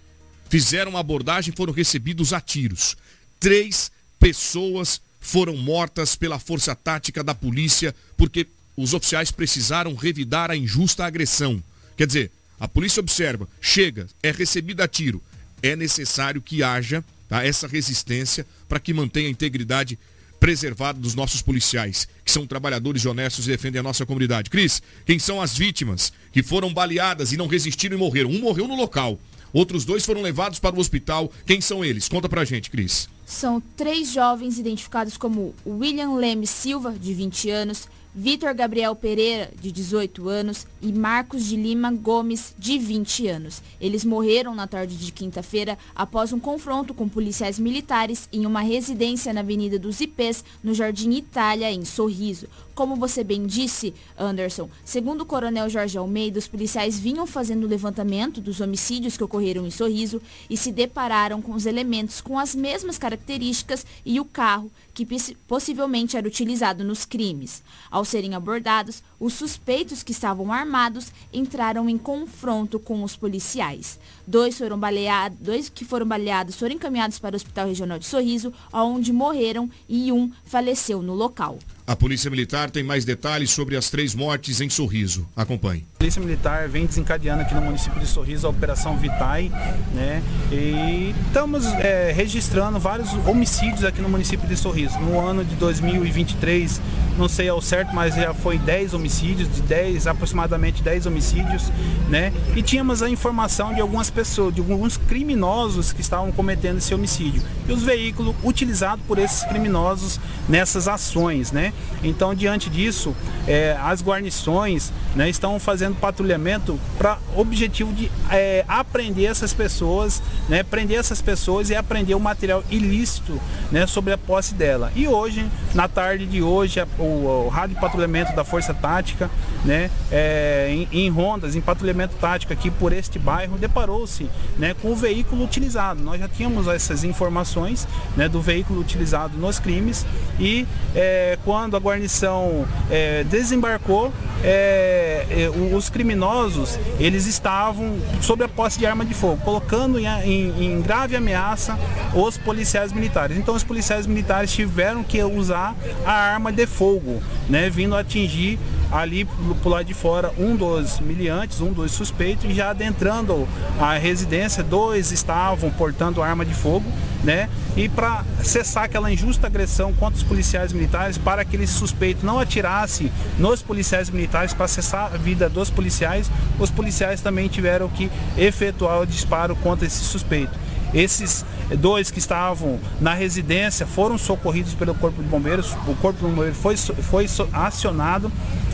fizeram uma abordagem e foram recebidos a tiros. Três pessoas foram mortas pela força tática da polícia porque os oficiais precisaram revidar a injusta agressão. Quer dizer, a polícia observa, chega, é recebida a tiro. É necessário que haja tá, essa resistência para que mantenha a integridade preservada dos nossos policiais, que são trabalhadores honestos e defendem a nossa comunidade. Cris, quem são as vítimas que foram baleadas e não resistiram e morreram? Um morreu no local, outros dois foram levados para o hospital. Quem são eles? Conta pra gente, Cris. São três jovens identificados como William Leme Silva, de 20 anos, Vitor Gabriel Pereira, de 18 anos, e Marcos de Lima Gomes, de 20 anos. Eles morreram na tarde de quinta-feira após um confronto com policiais militares em uma residência na Avenida dos Ipês, no Jardim Itália, em Sorriso. Como você bem disse, Anderson, segundo o coronel Jorge Almeida, os policiais vinham fazendo o levantamento dos homicídios que ocorreram em Sorriso e se depararam com os elementos com as mesmas características e o carro que possi- possivelmente era utilizado nos crimes. Ao serem abordados, os suspeitos que estavam armados entraram em confronto com os policiais. Dois foram baleados, dois que foram baleados foram encaminhados para o Hospital Regional de Sorriso, onde morreram e um faleceu no local. A Polícia Militar tem mais detalhes sobre as três mortes em Sorriso. Acompanhe. A Polícia Militar vem desencadeando aqui no município de Sorriso a Operação Vitai, né? E estamos é, registrando vários homicídios aqui no município de Sorriso. No ano de 2023, não sei ao certo, mas já foi 10 homicídios, de 10, aproximadamente 10 homicídios, né? E tínhamos a informação de algumas pessoas, de alguns criminosos que estavam cometendo esse homicídio. E os veículos utilizados por esses criminosos nessas ações, né? Então, diante disso, é, as guarnições né, estão fazendo patrulhamento para objetivo de é, apreender essas pessoas, né, prender essas pessoas e aprender o material ilícito né, sobre a posse dela. E hoje, na tarde de hoje, o, o rádio patrulhamento da Força Tática, né, é, em, em rondas, em patrulhamento tático aqui por este bairro, deparou-se né, com o veículo utilizado. Nós já tínhamos essas informações né, do veículo utilizado nos crimes e é, quando a guarnição é, desembarcou, é, é, os criminosos eles estavam sob a posse de arma de fogo, colocando em, em- em grave ameaça os policiais militares. Então os policiais militares tiveram que usar a arma de fogo, né, vindo atingir ali pro lado de fora um dos miliantes, um dos suspeitos, e já adentrando a residência, dois estavam portando arma de fogo, né? E para cessar aquela injusta agressão contra os policiais militares, para que eles suspeitos não atirassem nos policiais militares, para cessar a vida dos policiais, os policiais também tiveram que efetuar o disparo contra esse suspeito. Esses dois que estavam na residência foram socorridos pelo Corpo de Bombeiros. O Corpo de Bombeiros foi, foi acionado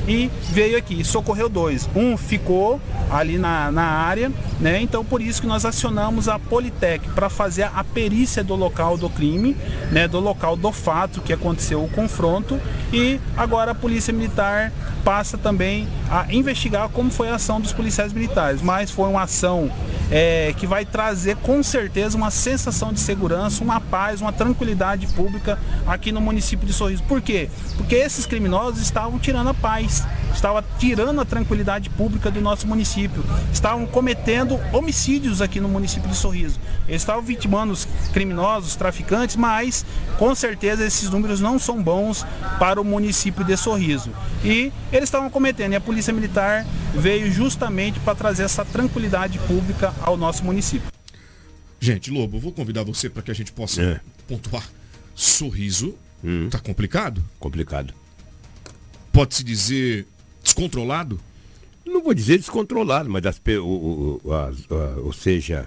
e veio aqui, socorreu dois. Um ficou ali na, na área, né? Então por isso que nós acionamos a Politec para fazer a perícia do local do crime, né? Do local do fato que aconteceu o confronto e agora a Polícia Militar passa também a investigar como foi a ação dos policiais militares. Mas foi uma ação é, que vai trazer com certeza uma sensação de segurança, uma paz, uma tranquilidade pública aqui no município de Sorriso. Por quê? Porque esses criminosos estavam tirando a paz, estavam tirando a tranquilidade pública do nosso município, estavam cometendo homicídios aqui no município de Sorriso. Eles estavam vitimando os criminosos, os traficantes, mas com certeza esses números não são bons para o município de Sorriso. E eles estavam cometendo, e a Polícia Militar veio justamente para trazer essa tranquilidade pública ao nosso município. Gente, Lobo, eu vou convidar você para que a gente possa É. pontuar. Sorriso tá complicado? Complicado. Pode-se dizer descontrolado? Não vou dizer descontrolado, mas as, o, o- as- a- ou seja,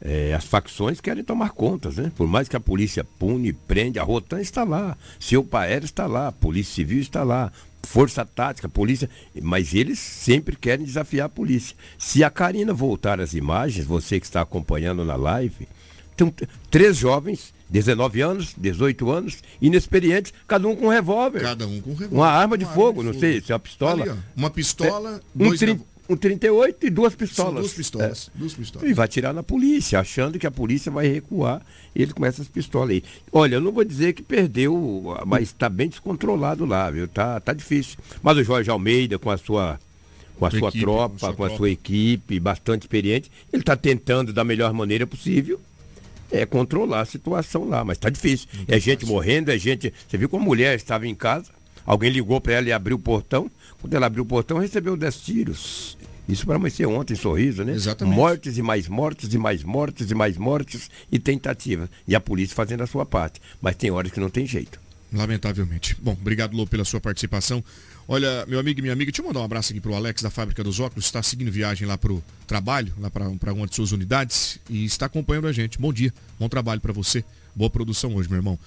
é, as facções querem tomar contas, né? Por mais que a polícia pune, prende, a Rotan está lá, seu Paer está lá, a Polícia Civil está lá, força tática, polícia, mas eles sempre querem desafiar a polícia. Se a Karina voltar às imagens, você que está acompanhando na live, tem três jovens, 19 anos, 18 anos, inexperientes, cada um com um revólver. Cada um com um revólver. Uma arma de Uma fogo, arma não de sei fogo. se é uma pistola. Ali, uma pistola, um, dois tri- um 38 e duas pistolas. São duas pistolas, É. duas pistolas. E vai tirar na polícia, achando que a polícia vai recuar. Ele com essas pistolas aí. Olha, eu não vou dizer que perdeu, mas está bem descontrolado lá, viu? Tá, tá difícil. Mas o Jorge Almeida, com a sua, com a Sua equipe, tropa, com com, a a sua tropa. sua equipe, bastante experiente, ele está tentando da melhor maneira possível. É controlar a situação lá, mas tá difícil. é gente morrendo, é gente. Você viu como a mulher estava em casa, alguém ligou para ela e abriu o portão. Quando ela abriu o portão, recebeu 10 tiros. Isso para amanhecer ontem em sorriso, né? Exatamente. Mortes e mais mortes e mais mortes e mais mortes e tentativas. E a polícia fazendo a sua parte. Mas tem horas que não tem jeito. Lamentavelmente. Bom, obrigado, Lô, pela sua participação. Olha, meu amigo e minha amiga, deixa eu mandar um abraço aqui pro Alex da Fábrica dos Óculos, está seguindo viagem lá pro trabalho, lá para uma de suas unidades e está acompanhando a gente. Bom dia, bom trabalho para você, boa produção hoje, meu irmão.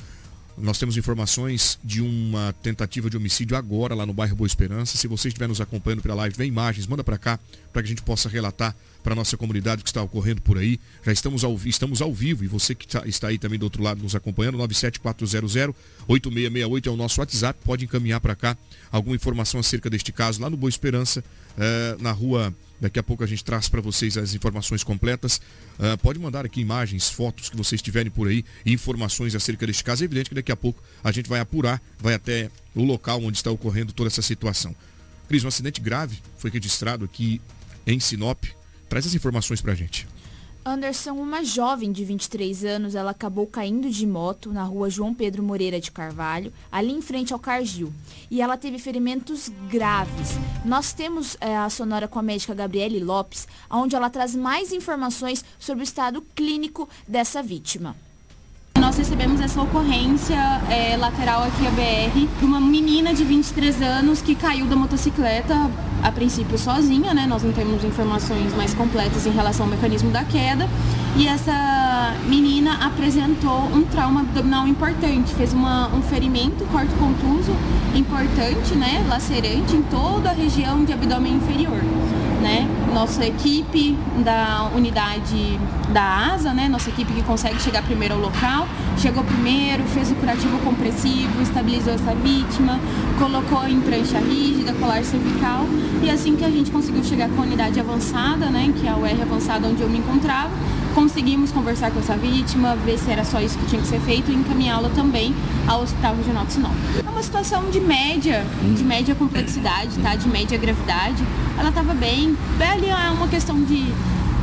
Nós temos informações de uma tentativa de homicídio agora lá no bairro Boa Esperança. Se você estiver nos acompanhando pela live, vem imagens, manda para cá para que a gente possa relatar para nossa comunidade o que está ocorrendo por aí. Já estamos ao, estamos ao vivo e você que tá- está aí também do outro lado nos acompanhando, 97400-8668 é o nosso WhatsApp. Pode encaminhar para cá alguma informação acerca deste caso lá no Boa Esperança, eh, na rua. Daqui a pouco a gente traz para vocês as informações completas. Ah, pode mandar aqui imagens, fotos que vocês tiverem por aí, informações acerca deste caso. É evidente que daqui a pouco a gente vai apurar, vai até o local onde está ocorrendo toda essa situação. Cris, um acidente grave foi registrado aqui em Sinop. Traz as informações para a gente. Anderson, uma jovem de 23 anos, ela acabou caindo de moto na rua João Pedro Moreira de Carvalho, ali em frente ao Cargil. E ela teve ferimentos graves. Nós temos eh, a sonora com a médica Gabriele Lopes, onde ela traz mais informações sobre o estado clínico dessa vítima. Nós recebemos essa ocorrência é, lateral aqui a BR de uma menina de 23 anos que caiu da motocicleta, a princípio sozinha, né? Nós não temos informações mais completas em relação ao mecanismo da queda. E essa menina apresentou um trauma abdominal importante, fez uma, um ferimento, corte contuso importante, né? Lacerante em toda a região de abdômen inferior. Né? Nossa equipe da unidade da ASA, né? Nossa equipe que consegue chegar primeiro ao local, chegou primeiro, fez o curativo compressivo, estabilizou essa vítima, colocou em prancha rígida, colar cervical e assim que a gente conseguiu chegar com a unidade avançada, né? Que é a UR avançada onde eu me encontrava, conseguimos conversar com essa vítima, ver se era só isso que tinha que ser feito e encaminhá-la também ao Hospital Regional de Sinop. É uma situação de média, de média complexidade, tá? De média gravidade. Ela estava bem. Ali é uma questão de,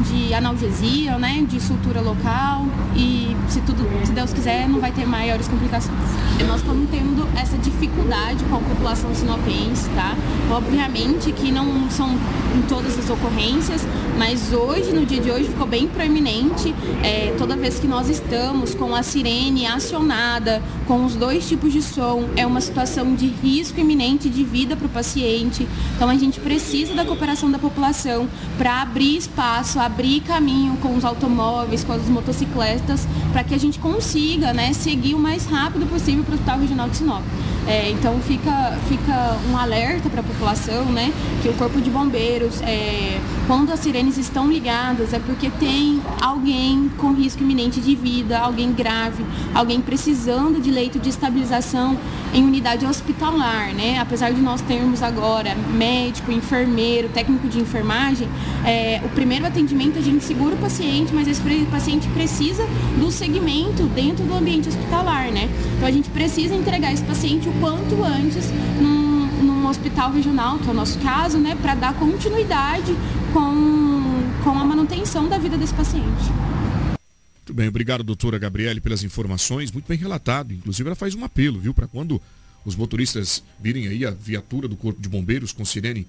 de analgesia, né? De sutura local e se tudo, se Deus quiser, não vai ter maiores complicações. Nós estamos tendo essa dificuldade com a população sinopense, tá? Obviamente que não são em todas as ocorrências, mas hoje, no dia de hoje, ficou bem proeminente é, toda vez que nós estamos com a sirene acionada, com os dois tipos de som, é uma situação de risco iminente de vida para o paciente. Então a gente precisa da cooperação da população para abrir espaço, abrir caminho com os automóveis, com as motocicletas, para que a gente consiga né, seguir o mais rápido possível para o Hospital Regional de Sinop. É, então fica, fica um alerta para a população, né? Que o Corpo de Bombeiros, é, quando as sirenes estão ligadas, é porque tem alguém com risco iminente de vida, alguém grave, alguém precisando de leito de estabilização em unidade hospitalar, né? Apesar de nós termos agora médico, enfermeiro, técnico de enfermagem, é, o primeiro atendimento a gente segura o paciente, mas esse paciente precisa do segmento dentro do ambiente hospitalar, né? Então a gente precisa entregar esse paciente o quanto antes num, num hospital regional, que é o nosso caso, né? Para dar continuidade com, com a manutenção da vida desse paciente. Muito bem, obrigado, doutora Gabriele, pelas informações. Muito bem relatado. Inclusive, ela faz um apelo, viu, para quando os motoristas virem aí a viatura do Corpo de Bombeiros com sirene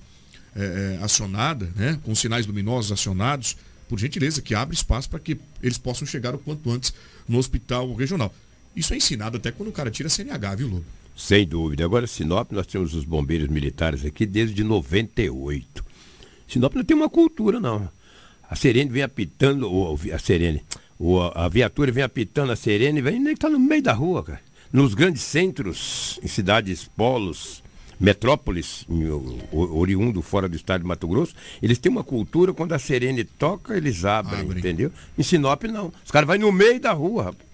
eh, acionada, né, com sinais luminosos acionados, por gentileza, que abra espaço para que eles possam chegar o quanto antes no hospital regional. Isso é ensinado até quando o cara tira CNH, viu, Lobo? Sem dúvida. Agora, Sinop, nós temos os bombeiros militares aqui desde 98. Sinop não tem uma cultura, não. A Serene vem apitando, ou a Serene, ou a, a viatura vem apitando a Serene, vem nem tá no meio da rua, cara. Nos grandes centros, em cidades polos, o- oriundo fora do estado de Mato Grosso, eles têm uma cultura, quando a sirene toca, eles abrem, entendeu? Em Sinop, não. Os caras vão no meio da rua, rapaz.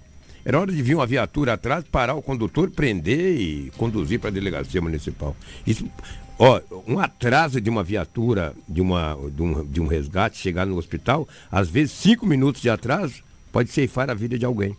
Era hora de vir uma viatura atrás, parar o condutor, prender e conduzir para a delegacia municipal. Isso, ó, um atraso de uma viatura, de, uma, de, um, de um resgate, chegar no hospital, às vezes cinco minutos de atraso, pode ceifar a vida de alguém.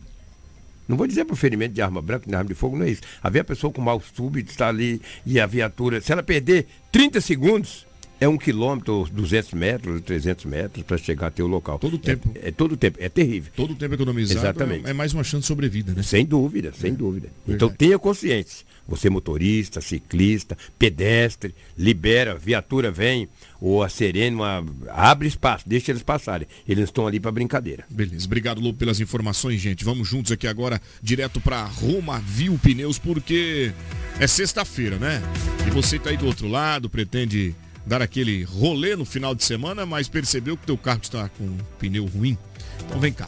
Não vou dizer por ferimento de arma branca, de arma de fogo, não é isso. Haver a pessoa com mal súbito está ali e a viatura, se ela perder 30 segundos, é um quilômetro, 200 metros, 300 metros para chegar até o local. Todo tempo. É, é todo tempo, é terrível. Todo tempo economizado Exatamente. é, é mais uma chance de sobrevida, né? Sem dúvida, sem dúvida. Então tenha consciência. Você motorista, ciclista, pedestre, libera, viatura vem, ou a serena, abre espaço, deixa eles passarem. Eles estão ali para brincadeira. Beleza, obrigado Lobo pelas informações, gente. Vamos juntos aqui agora, direto para Roma Viu Pneus, porque é sexta-feira, né? E você tá aí do outro lado, pretende dar aquele rolê no final de semana, mas percebeu que teu carro está com pneu ruim. Então vem cá.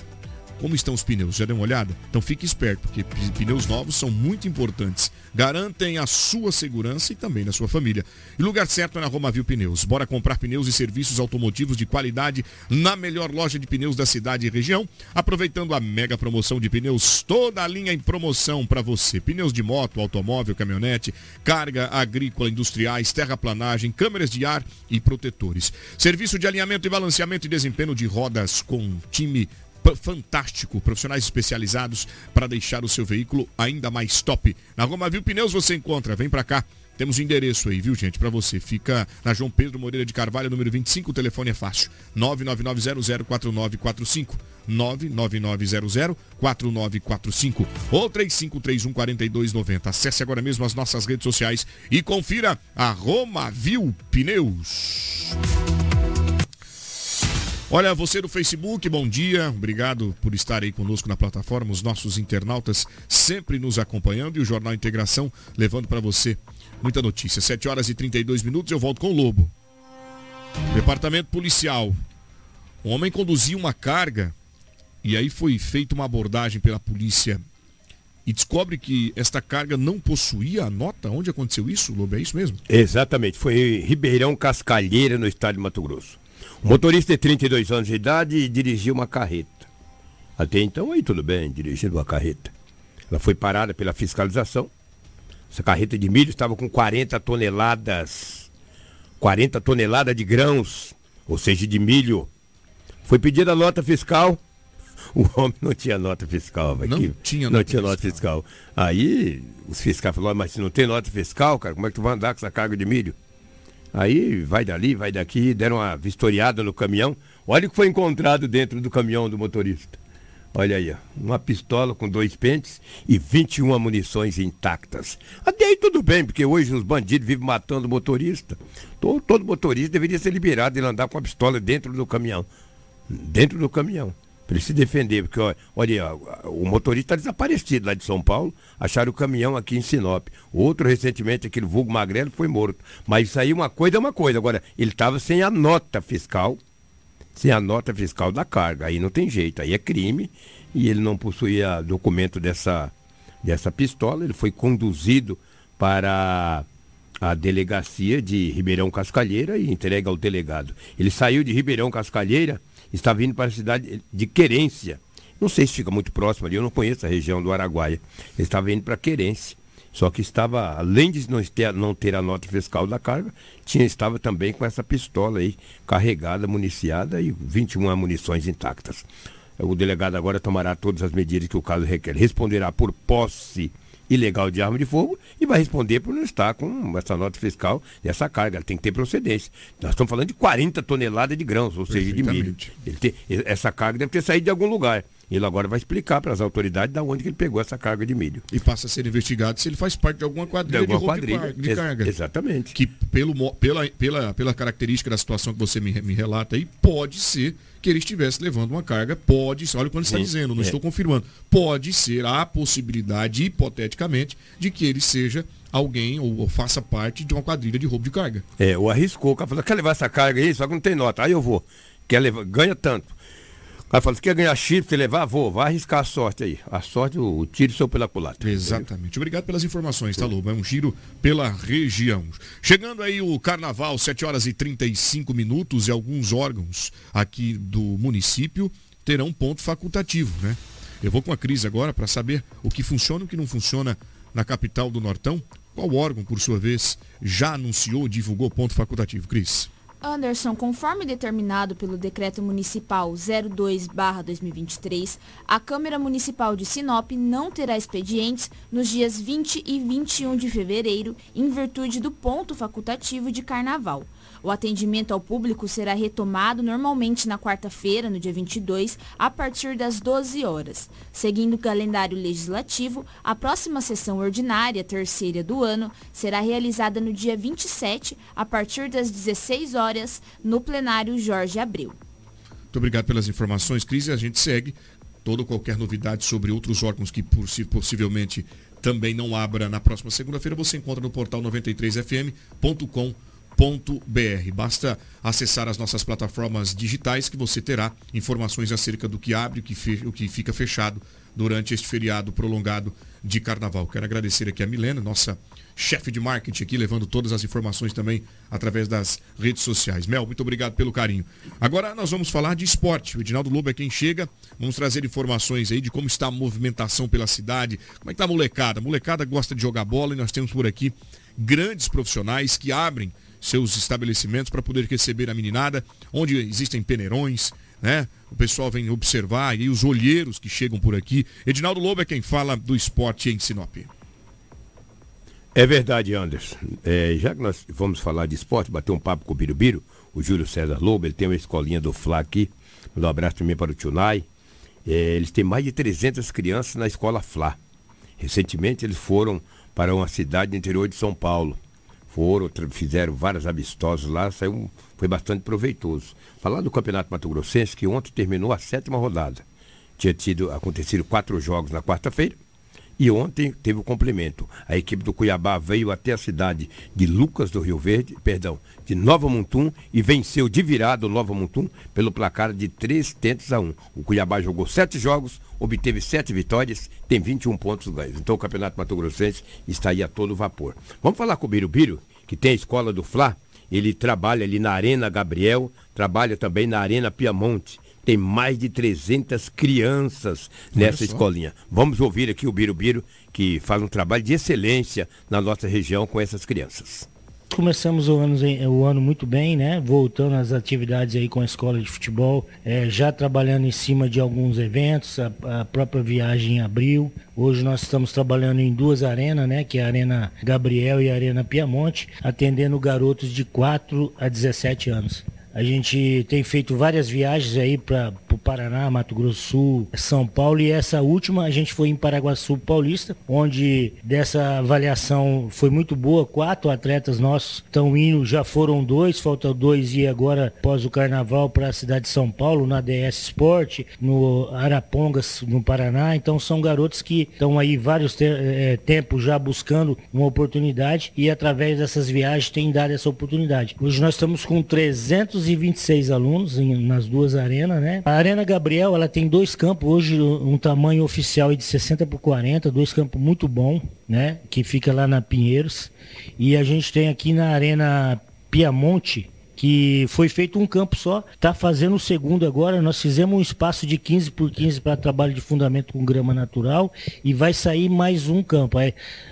Como estão os pneus? Já deu uma olhada? Então fique esperto, porque pneus novos são muito importantes. Garantem a sua segurança e também da sua família. E lugar certo é na Romavil Pneus. Bora comprar pneus e serviços automotivos de qualidade na melhor loja de pneus da cidade e região, aproveitando a mega promoção de pneus, toda a linha em promoção para você. Pneus de moto, automóvel, caminhonete, carga agrícola, industriais, terraplanagem, câmeras de ar e protetores. Serviço de alinhamento e balanceamento e desempenho de rodas com time fantástico, profissionais especializados para deixar o seu veículo ainda mais top. Na Roma Viu Pneus você encontra, vem para cá. Temos o endereço aí, viu, gente, para você. Fica na João Pedro Moreira de Carvalho, número 25, o telefone é fácil. 999004945. 999004945 ou 35314290. Acesse agora mesmo as nossas redes sociais e confira a Roma Viu Pneus. Olha, você do Facebook, bom dia. Obrigado por estar aí conosco na plataforma. Os nossos internautas sempre nos acompanhando e o Jornal Integração levando para você muita notícia. 7 horas e 32 minutos, eu volto com o Lobo. Departamento Policial. Um homem conduzia uma carga e aí foi feita uma abordagem pela polícia e descobre que esta carga não possuía a nota. Onde aconteceu isso, Lobo? É isso mesmo? Exatamente, foi em Ribeirão Cascalheira, no estado de Mato Grosso. O motorista de 32 anos de idade dirigia uma carreta. Até então, aí tudo bem, dirigindo uma carreta. Ela foi parada pela fiscalização. Essa carreta de milho estava com 40 toneladas, 40 toneladas de grãos, ou seja, de milho. Foi pedida a nota fiscal. O homem não tinha nota fiscal. vai Não que- tinha não nota tinha nota fiscal. Aí os fiscais falaram, mas se não tem nota fiscal, cara, como é que tu vai andar com essa carga de milho? Aí vai dali, vai daqui, deram uma vistoriada no caminhão. Olha o que foi encontrado dentro do caminhão do motorista. Olha aí, ó, uma pistola com dois pentes e 21 munições intactas. Até aí tudo bem, porque hoje os bandidos vivem matando motorista. Todo, todo motorista deveria ser liberado de andar com a pistola dentro do caminhão. Dentro do caminhão. Para ele se defender, porque olha, ó, o motorista está desaparecido lá de São Paulo, acharam o caminhão aqui em Sinop. Outro recentemente, aquele vulgo magrelo, foi morto. Mas isso aí uma coisa é uma coisa. Agora, ele estava sem a nota fiscal, sem a nota fiscal da carga. Aí não tem jeito, aí é crime e ele não possuía documento dessa, dessa pistola. Ele foi conduzido para a delegacia de Ribeirão Cascalheira e entregue ao delegado. Ele saiu de Ribeirão Cascalheira, estava indo para a cidade de Querência. Não sei se fica muito próximo ali, eu não conheço a região do Araguaia. Ele estava indo para Querência. Só que estava, além de não ter, não ter a nota fiscal da carga, tinha, estava também com essa pistola aí, carregada, municiada e 21 munições intactas. O delegado agora tomará todas as medidas que o caso requer. Responderá por posse ilegal de arma de fogo e vai responder por não estar com essa nota fiscal dessa carga. Ela tem que ter procedência. Nós estamos falando de 40 toneladas de grãos, ou seja, de milho. Tem- essa carga deve ter saído de algum lugar. Ele agora vai explicar para as autoridades de onde que ele pegou essa carga de milho. E passa a ser investigado se ele faz parte de alguma quadrilha De alguma roubo de quadrilha, de ex- carga. Exatamente. Que pelo, pela, pela, pela característica da situação que você me, me relata aí, pode ser que ele estivesse levando uma carga, pode ser, olha o que ele está dizendo, não é. estou confirmando. Pode ser a possibilidade, hipoteticamente, de que ele seja alguém ou, ou faça parte de uma quadrilha de roubo de carga. É, o arriscou, o cara falou, quer levar essa carga aí, só que não tem nota. Aí eu vou. Quer levar, ganha tanto. Aí fala, você quer ganhar chip, você levar? Vou, vai arriscar a sorte aí. A sorte, o, o tiro seu pela culatra. Exatamente. Obrigado pelas informações, tá, Lobo? É um giro pela região. Chegando aí o carnaval, 7 horas e 35 minutos, e alguns órgãos aqui do município terão ponto facultativo, né? Eu vou com a Cris agora para saber o que funciona e o que não funciona na capital do Nortão. Qual órgão, por sua vez, já anunciou, divulgou ponto facultativo? Cris. Anderson, conforme determinado pelo Decreto Municipal 02-2023, a Câmara Municipal de Sinop não terá expedientes nos dias 20 e 21 de fevereiro, em virtude do ponto facultativo de Carnaval. O atendimento ao público será retomado normalmente na quarta-feira, no dia 22, a partir das 12 horas. Seguindo o calendário legislativo, a próxima sessão ordinária, terceira do ano, será realizada no dia 27, a partir das 16 horas, no plenário Jorge Abreu. Muito obrigado pelas informações, Cris. A gente segue toda qualquer novidade sobre outros órgãos que possi possivelmente também não abra na próxima segunda-feira, você encontra no portal 93fm.com.br br Basta acessar as nossas plataformas digitais que você terá informações acerca do que abre, o que, o que fica fechado durante este feriado prolongado de carnaval. Quero agradecer aqui a Milena, nossa chefe de marketing aqui, levando todas as informações também através das redes sociais. Mel, muito obrigado pelo carinho. Agora nós vamos falar de esporte. O Edinaldo Lobo é quem chega. Vamos trazer informações aí de como está a movimentação pela cidade, como é que está a molecada. A molecada gosta de jogar bola e nós temos por aqui grandes profissionais que abrem seus estabelecimentos para poder receber a meninada, onde existem peneirões, né? O pessoal vem observar e os olheiros que chegam por aqui. Edinaldo Lobo é quem fala do esporte em Sinop. É verdade, Anderson. É, já que nós vamos falar de esporte, bater um papo com o Birubiru, o Júlio César Lobo, ele tem uma escolinha do Fla aqui. Um abraço também para o Tunai. É, eles têm mais de 300 crianças na escola Fla. Recentemente eles foram para uma cidade do interior de São Paulo foram, fizeram vários amistosos lá, saiu, foi bastante proveitoso. Falar do Campeonato Mato Grossense, que ontem terminou a sétima rodada. Tinha tido, acontecido quatro jogos na quarta-feira, e ontem teve o complemento. A equipe do Cuiabá veio até a cidade de Lucas do Rio Verde, perdão, de Nova Mutum e venceu de virada o Nova Mutum pelo placar de três tentos a um. O Cuiabá jogou sete jogos, obteve sete vitórias, tem 21 pontos ganhos. Então o Campeonato Mato Grossense está aí a todo vapor. Vamos falar com o Birubiru, que tem a escola do Fla. Ele trabalha ali na Arena Gabriel, trabalha também na Arena Piamonte tem mais de 300 crianças nessa escolinha. Vamos ouvir aqui o Birubiru, que faz um trabalho de excelência na nossa região com essas crianças. Começamos o ano, o ano muito bem, né? Voltando às atividades aí com a escola de futebol, é, já trabalhando em cima de alguns eventos, a, a, própria viagem em abril. Hoje nós estamos trabalhando em duas arenas, né? Que é a Arena Gabriel e a Arena Piamonte, atendendo garotos de 4 a 17 anos. A gente tem feito várias viagens aí para o Paraná, Mato Grosso Sul, São Paulo e essa última a gente foi em Paraguaçu Paulista, onde dessa avaliação foi muito boa. Quatro atletas nossos estão indo, já foram dois, falta dois e agora após o carnaval para a cidade de São Paulo, na DS Sport, no Arapongas, no Paraná. Então são garotos que estão aí vários te é, tempos já buscando uma oportunidade e através dessas viagens têm dado essa oportunidade. Hoje nós estamos com 300 226 alunos em, nas duas arenas, né? A Arena Gabriel, ela tem dois campos, hoje um tamanho oficial de 60 por 40, dois campos muito bom, né? Que fica lá na Pinheiros. E a gente tem aqui na Arena Piamonte, que foi feito um campo só, está fazendo o segundo agora. Nós fizemos um espaço de 15 por 15 para trabalho de fundamento com grama natural e vai sair mais um campo.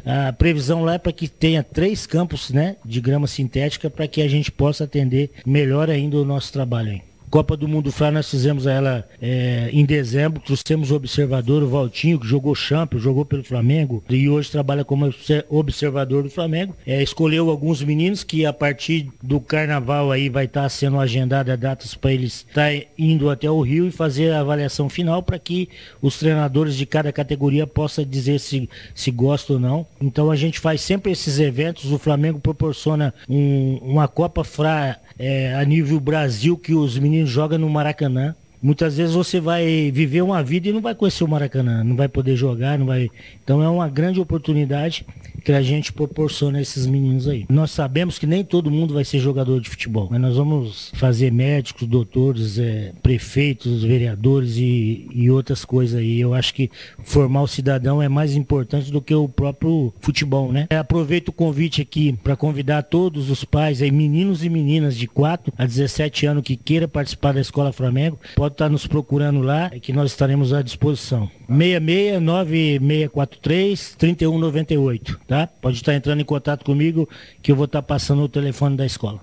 A previsão lá é para que tenha três campos né, de grama sintética para que a gente possa atender melhor ainda o nosso trabalho. Aí. Copa do Mundo Fla nós fizemos ela é, em dezembro, trouxemos o observador, o Valtinho, que jogou Champions, jogou pelo Flamengo e hoje trabalha como observador do Flamengo. É, escolheu alguns meninos que a partir do carnaval aí vai estar tá sendo agendada datas para eles estar tá indo até o Rio e fazer a avaliação final para que os treinadores de cada categoria possam dizer se, se gostam ou não. Então a gente faz sempre esses eventos, o Flamengo proporciona um, uma Copa Fra é, a nível Brasil que os meninos jogam no Maracanã. Muitas vezes você vai viver uma vida e não vai conhecer o Maracanã, não vai poder jogar, não vai. Então é uma grande oportunidade que a gente proporciona a esses meninos aí. Nós sabemos que nem todo mundo vai ser jogador de futebol, mas nós vamos fazer médicos, doutores, é, prefeitos, vereadores e, e outras coisas aí. Eu acho que formar o cidadão é mais importante do que o próprio futebol, né? Aproveito o convite aqui para convidar todos os pais aí, meninos e meninas de 4 a 17 anos que queira participar da Escola Flamengo, pode estar nos procurando lá, que nós estaremos à disposição. 669643 3198, tá? Pode estar entrando em contato comigo que eu vou estar passando o telefone da escola.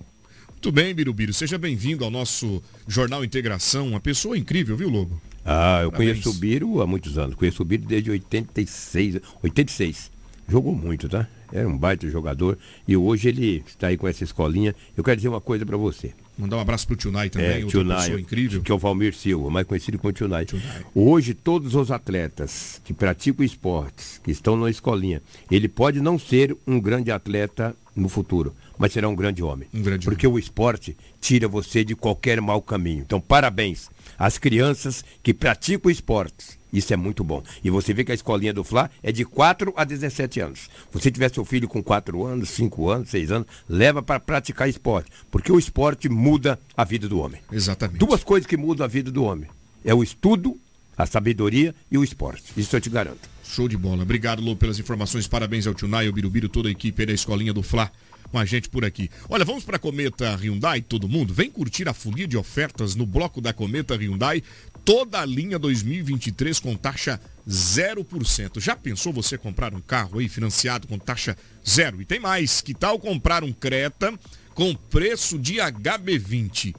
Muito bem, Birubiru. Seja bem-vindo ao nosso Jornal Integração. Uma pessoa incrível, viu, Lobo? Ah, eu Parabéns. conheço o Biro há muitos anos. Conheço o Biro desde 86. 86. Jogou muito, tá? Era um baita jogador. E hoje ele está aí com essa escolinha. Eu quero dizer uma coisa para você. Mandar um abraço pro Tio Nai também, É, outra Tio pessoa incrível. que é o Valmir Silva, mais conhecido como Tio Nai. Hoje, todos os atletas que praticam esportes, que estão na escolinha, ele pode não ser um grande atleta no futuro, mas será um grande homem. Porque o esporte tira você de qualquer mau caminho. Então, parabéns às crianças que praticam esportes. Isso é muito bom. E você vê que a escolinha do Fla é de 4 a 17 anos. Você tiver seu filho com 4 anos, 5 anos, 6 anos, leva para praticar esporte. Porque o esporte muda a vida do homem. Exatamente. Duas coisas que mudam a vida do homem. É o estudo, a sabedoria e o esporte. Isso eu te garanto. Show de bola. Obrigado, Lô, pelas informações. Parabéns ao Tio Nai, ao Birubiru, toda a equipe da Escolinha do Fla com a gente por aqui. Olha, vamos para a Cometa Hyundai, todo mundo? Vem curtir a folia de ofertas no bloco da Cometa Hyundai, toda a linha 2023 com taxa 0%. Já pensou você comprar um carro aí financiado com taxa zero? E tem mais, que tal comprar um Creta com preço de HB20?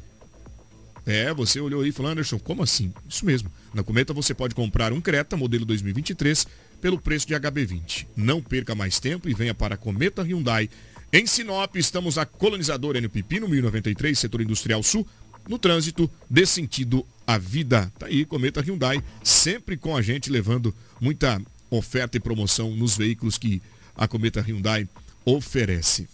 É, você olhou aí e falou, Anderson, como assim? Isso mesmo. Na Cometa você pode comprar um Creta modelo 2023 pelo preço de HB20. Não perca mais tempo e venha para a Cometa Hyundai. Em Sinop, estamos a colonizadora N Pipino, 1093, setor industrial sul. No trânsito, dê sentido à vida. Tá aí, Cometa Hyundai, sempre com a gente, levando muita oferta e promoção nos veículos que a Cometa Hyundai oferece.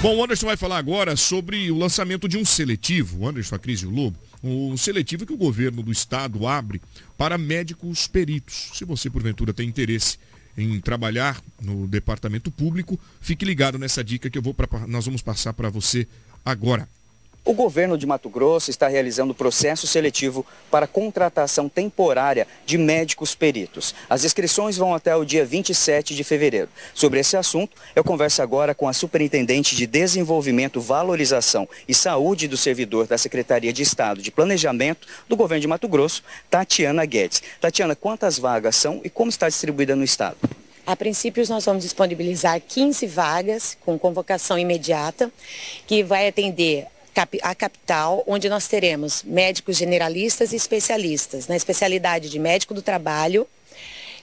Bom, o Anderson vai falar agora sobre o lançamento de um seletivo, Anderson, a Cris e o Lobo, um seletivo que o governo do estado abre para médicos peritos. Se você, porventura, tem interesse em trabalhar no departamento público, fique ligado nessa dica que eu vou pra, nós vamos passar para você agora. O governo de Mato Grosso está realizando processo seletivo para contratação temporária de médicos peritos. As inscrições vão até o dia 27 de fevereiro. Sobre esse assunto, eu converso agora com a Superintendente de Desenvolvimento, Valorização e Saúde do Servidor da Secretaria de Estado de Planejamento do governo de Mato Grosso, Tatiana Guedes. Tatiana, quantas vagas são e como está distribuída no estado? A princípio, nós vamos disponibilizar 15 vagas com convocação imediata, que vai atender a capital, onde nós teremos médicos generalistas e especialistas, na especialidade de médico do trabalho,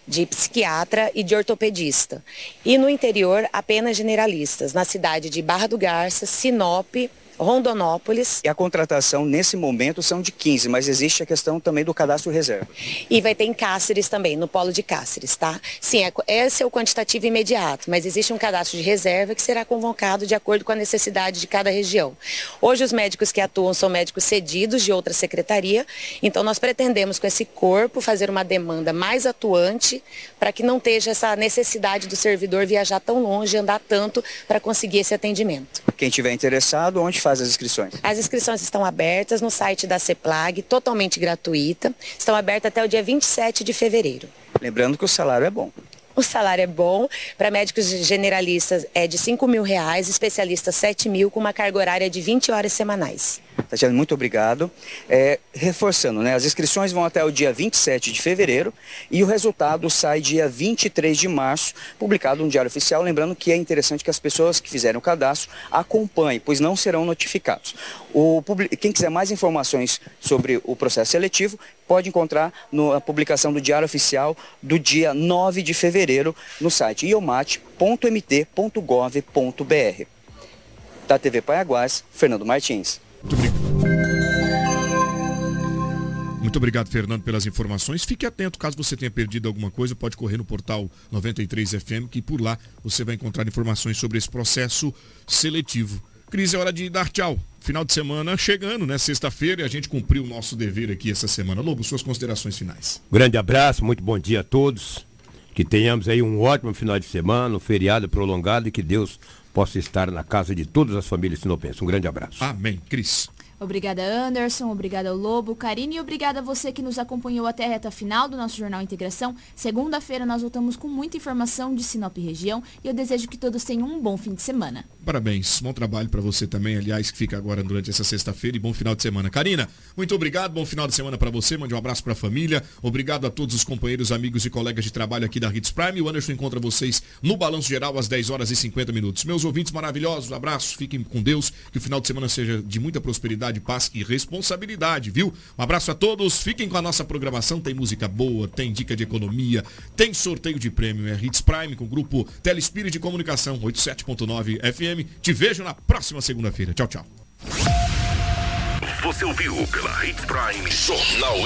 de psiquiatra e de ortopedista. E no interior, apenas generalistas, na cidade de Barra do Garça, Sinop, Rondonópolis. E a contratação nesse momento são de 15, mas existe a questão também do cadastro reserva. E vai ter em Cáceres também, no polo de Cáceres, tá? Sim, é- esse é o quantitativo imediato, mas existe um cadastro de reserva que será convocado de acordo com a necessidade de cada região. Hoje os médicos que atuam são médicos cedidos de outra secretaria, então nós pretendemos com esse corpo fazer uma demanda mais atuante para que não esteja essa necessidade do servidor viajar tão longe, andar tanto para conseguir esse atendimento. Quem tiver interessado, onde faz as inscrições? As inscrições estão abertas no site da CEPLAG, totalmente gratuita. Estão abertas até o dia 27 de fevereiro. Lembrando que o salário é bom. O salário é bom, para médicos generalistas é de 5 mil reais, especialistas 7 mil, com uma carga horária de 20 horas semanais. Tatiana, muito obrigado. É, reforçando, né, as inscrições vão até o dia 27 de fevereiro e o resultado sai dia 23 de março, publicado no Diário Oficial. Lembrando que é interessante que as pessoas que fizeram o cadastro acompanhem, pois não serão notificados. O, quem quiser mais informações sobre o processo seletivo, pode encontrar na publicação do Diário Oficial do dia 9 de fevereiro no site iomate.mt.gov.br. Da TV Paiaguás, Fernando Martins. Muito obrigado, Fernando, pelas informações. Fique atento, caso você tenha perdido alguma coisa, pode correr no portal 93FM, que por lá você vai encontrar informações sobre esse processo seletivo. Cris, é hora de dar tchau. Final de semana chegando, né? Sexta-feira e a gente cumpriu o nosso dever aqui essa semana. Lobo, suas considerações finais. Grande abraço, muito bom dia a todos. Que tenhamos aí um ótimo final de semana, um feriado prolongado e que Deus possa estar na casa de todas as famílias sinopenses. Um grande abraço. Amém. Cris. Obrigada, Anderson. Obrigada, Lobo. Karine, e obrigada a você que nos acompanhou até a reta final do nosso Jornal Integração. Segunda-feira nós voltamos com muita informação de Sinop região e eu desejo que todos tenham um bom fim de semana. Parabéns. Bom trabalho para você também, aliás, que fica agora durante essa sexta-feira e bom final de semana. Karina, muito obrigado. Bom final de semana para você. Mande um abraço para a família. Obrigado a todos os companheiros, amigos e colegas de trabalho aqui da Hits Prime. O Anderson encontra vocês no Balanço Geral às 10 horas e 50 minutos. Meus ouvintes maravilhosos, abraços. Fiquem com Deus. Que o final de semana seja de muita prosperidade, paz e responsabilidade, viu? Um abraço a todos. Fiquem com a nossa programação. Tem música boa, tem dica de economia, tem sorteio de prêmio. É Hits Prime com o grupo Telespírito de Comunicação 87.9 FM. Te vejo na próxima segunda-feira. Tchau, tchau. Você ouviu pela Hits Prime Jornal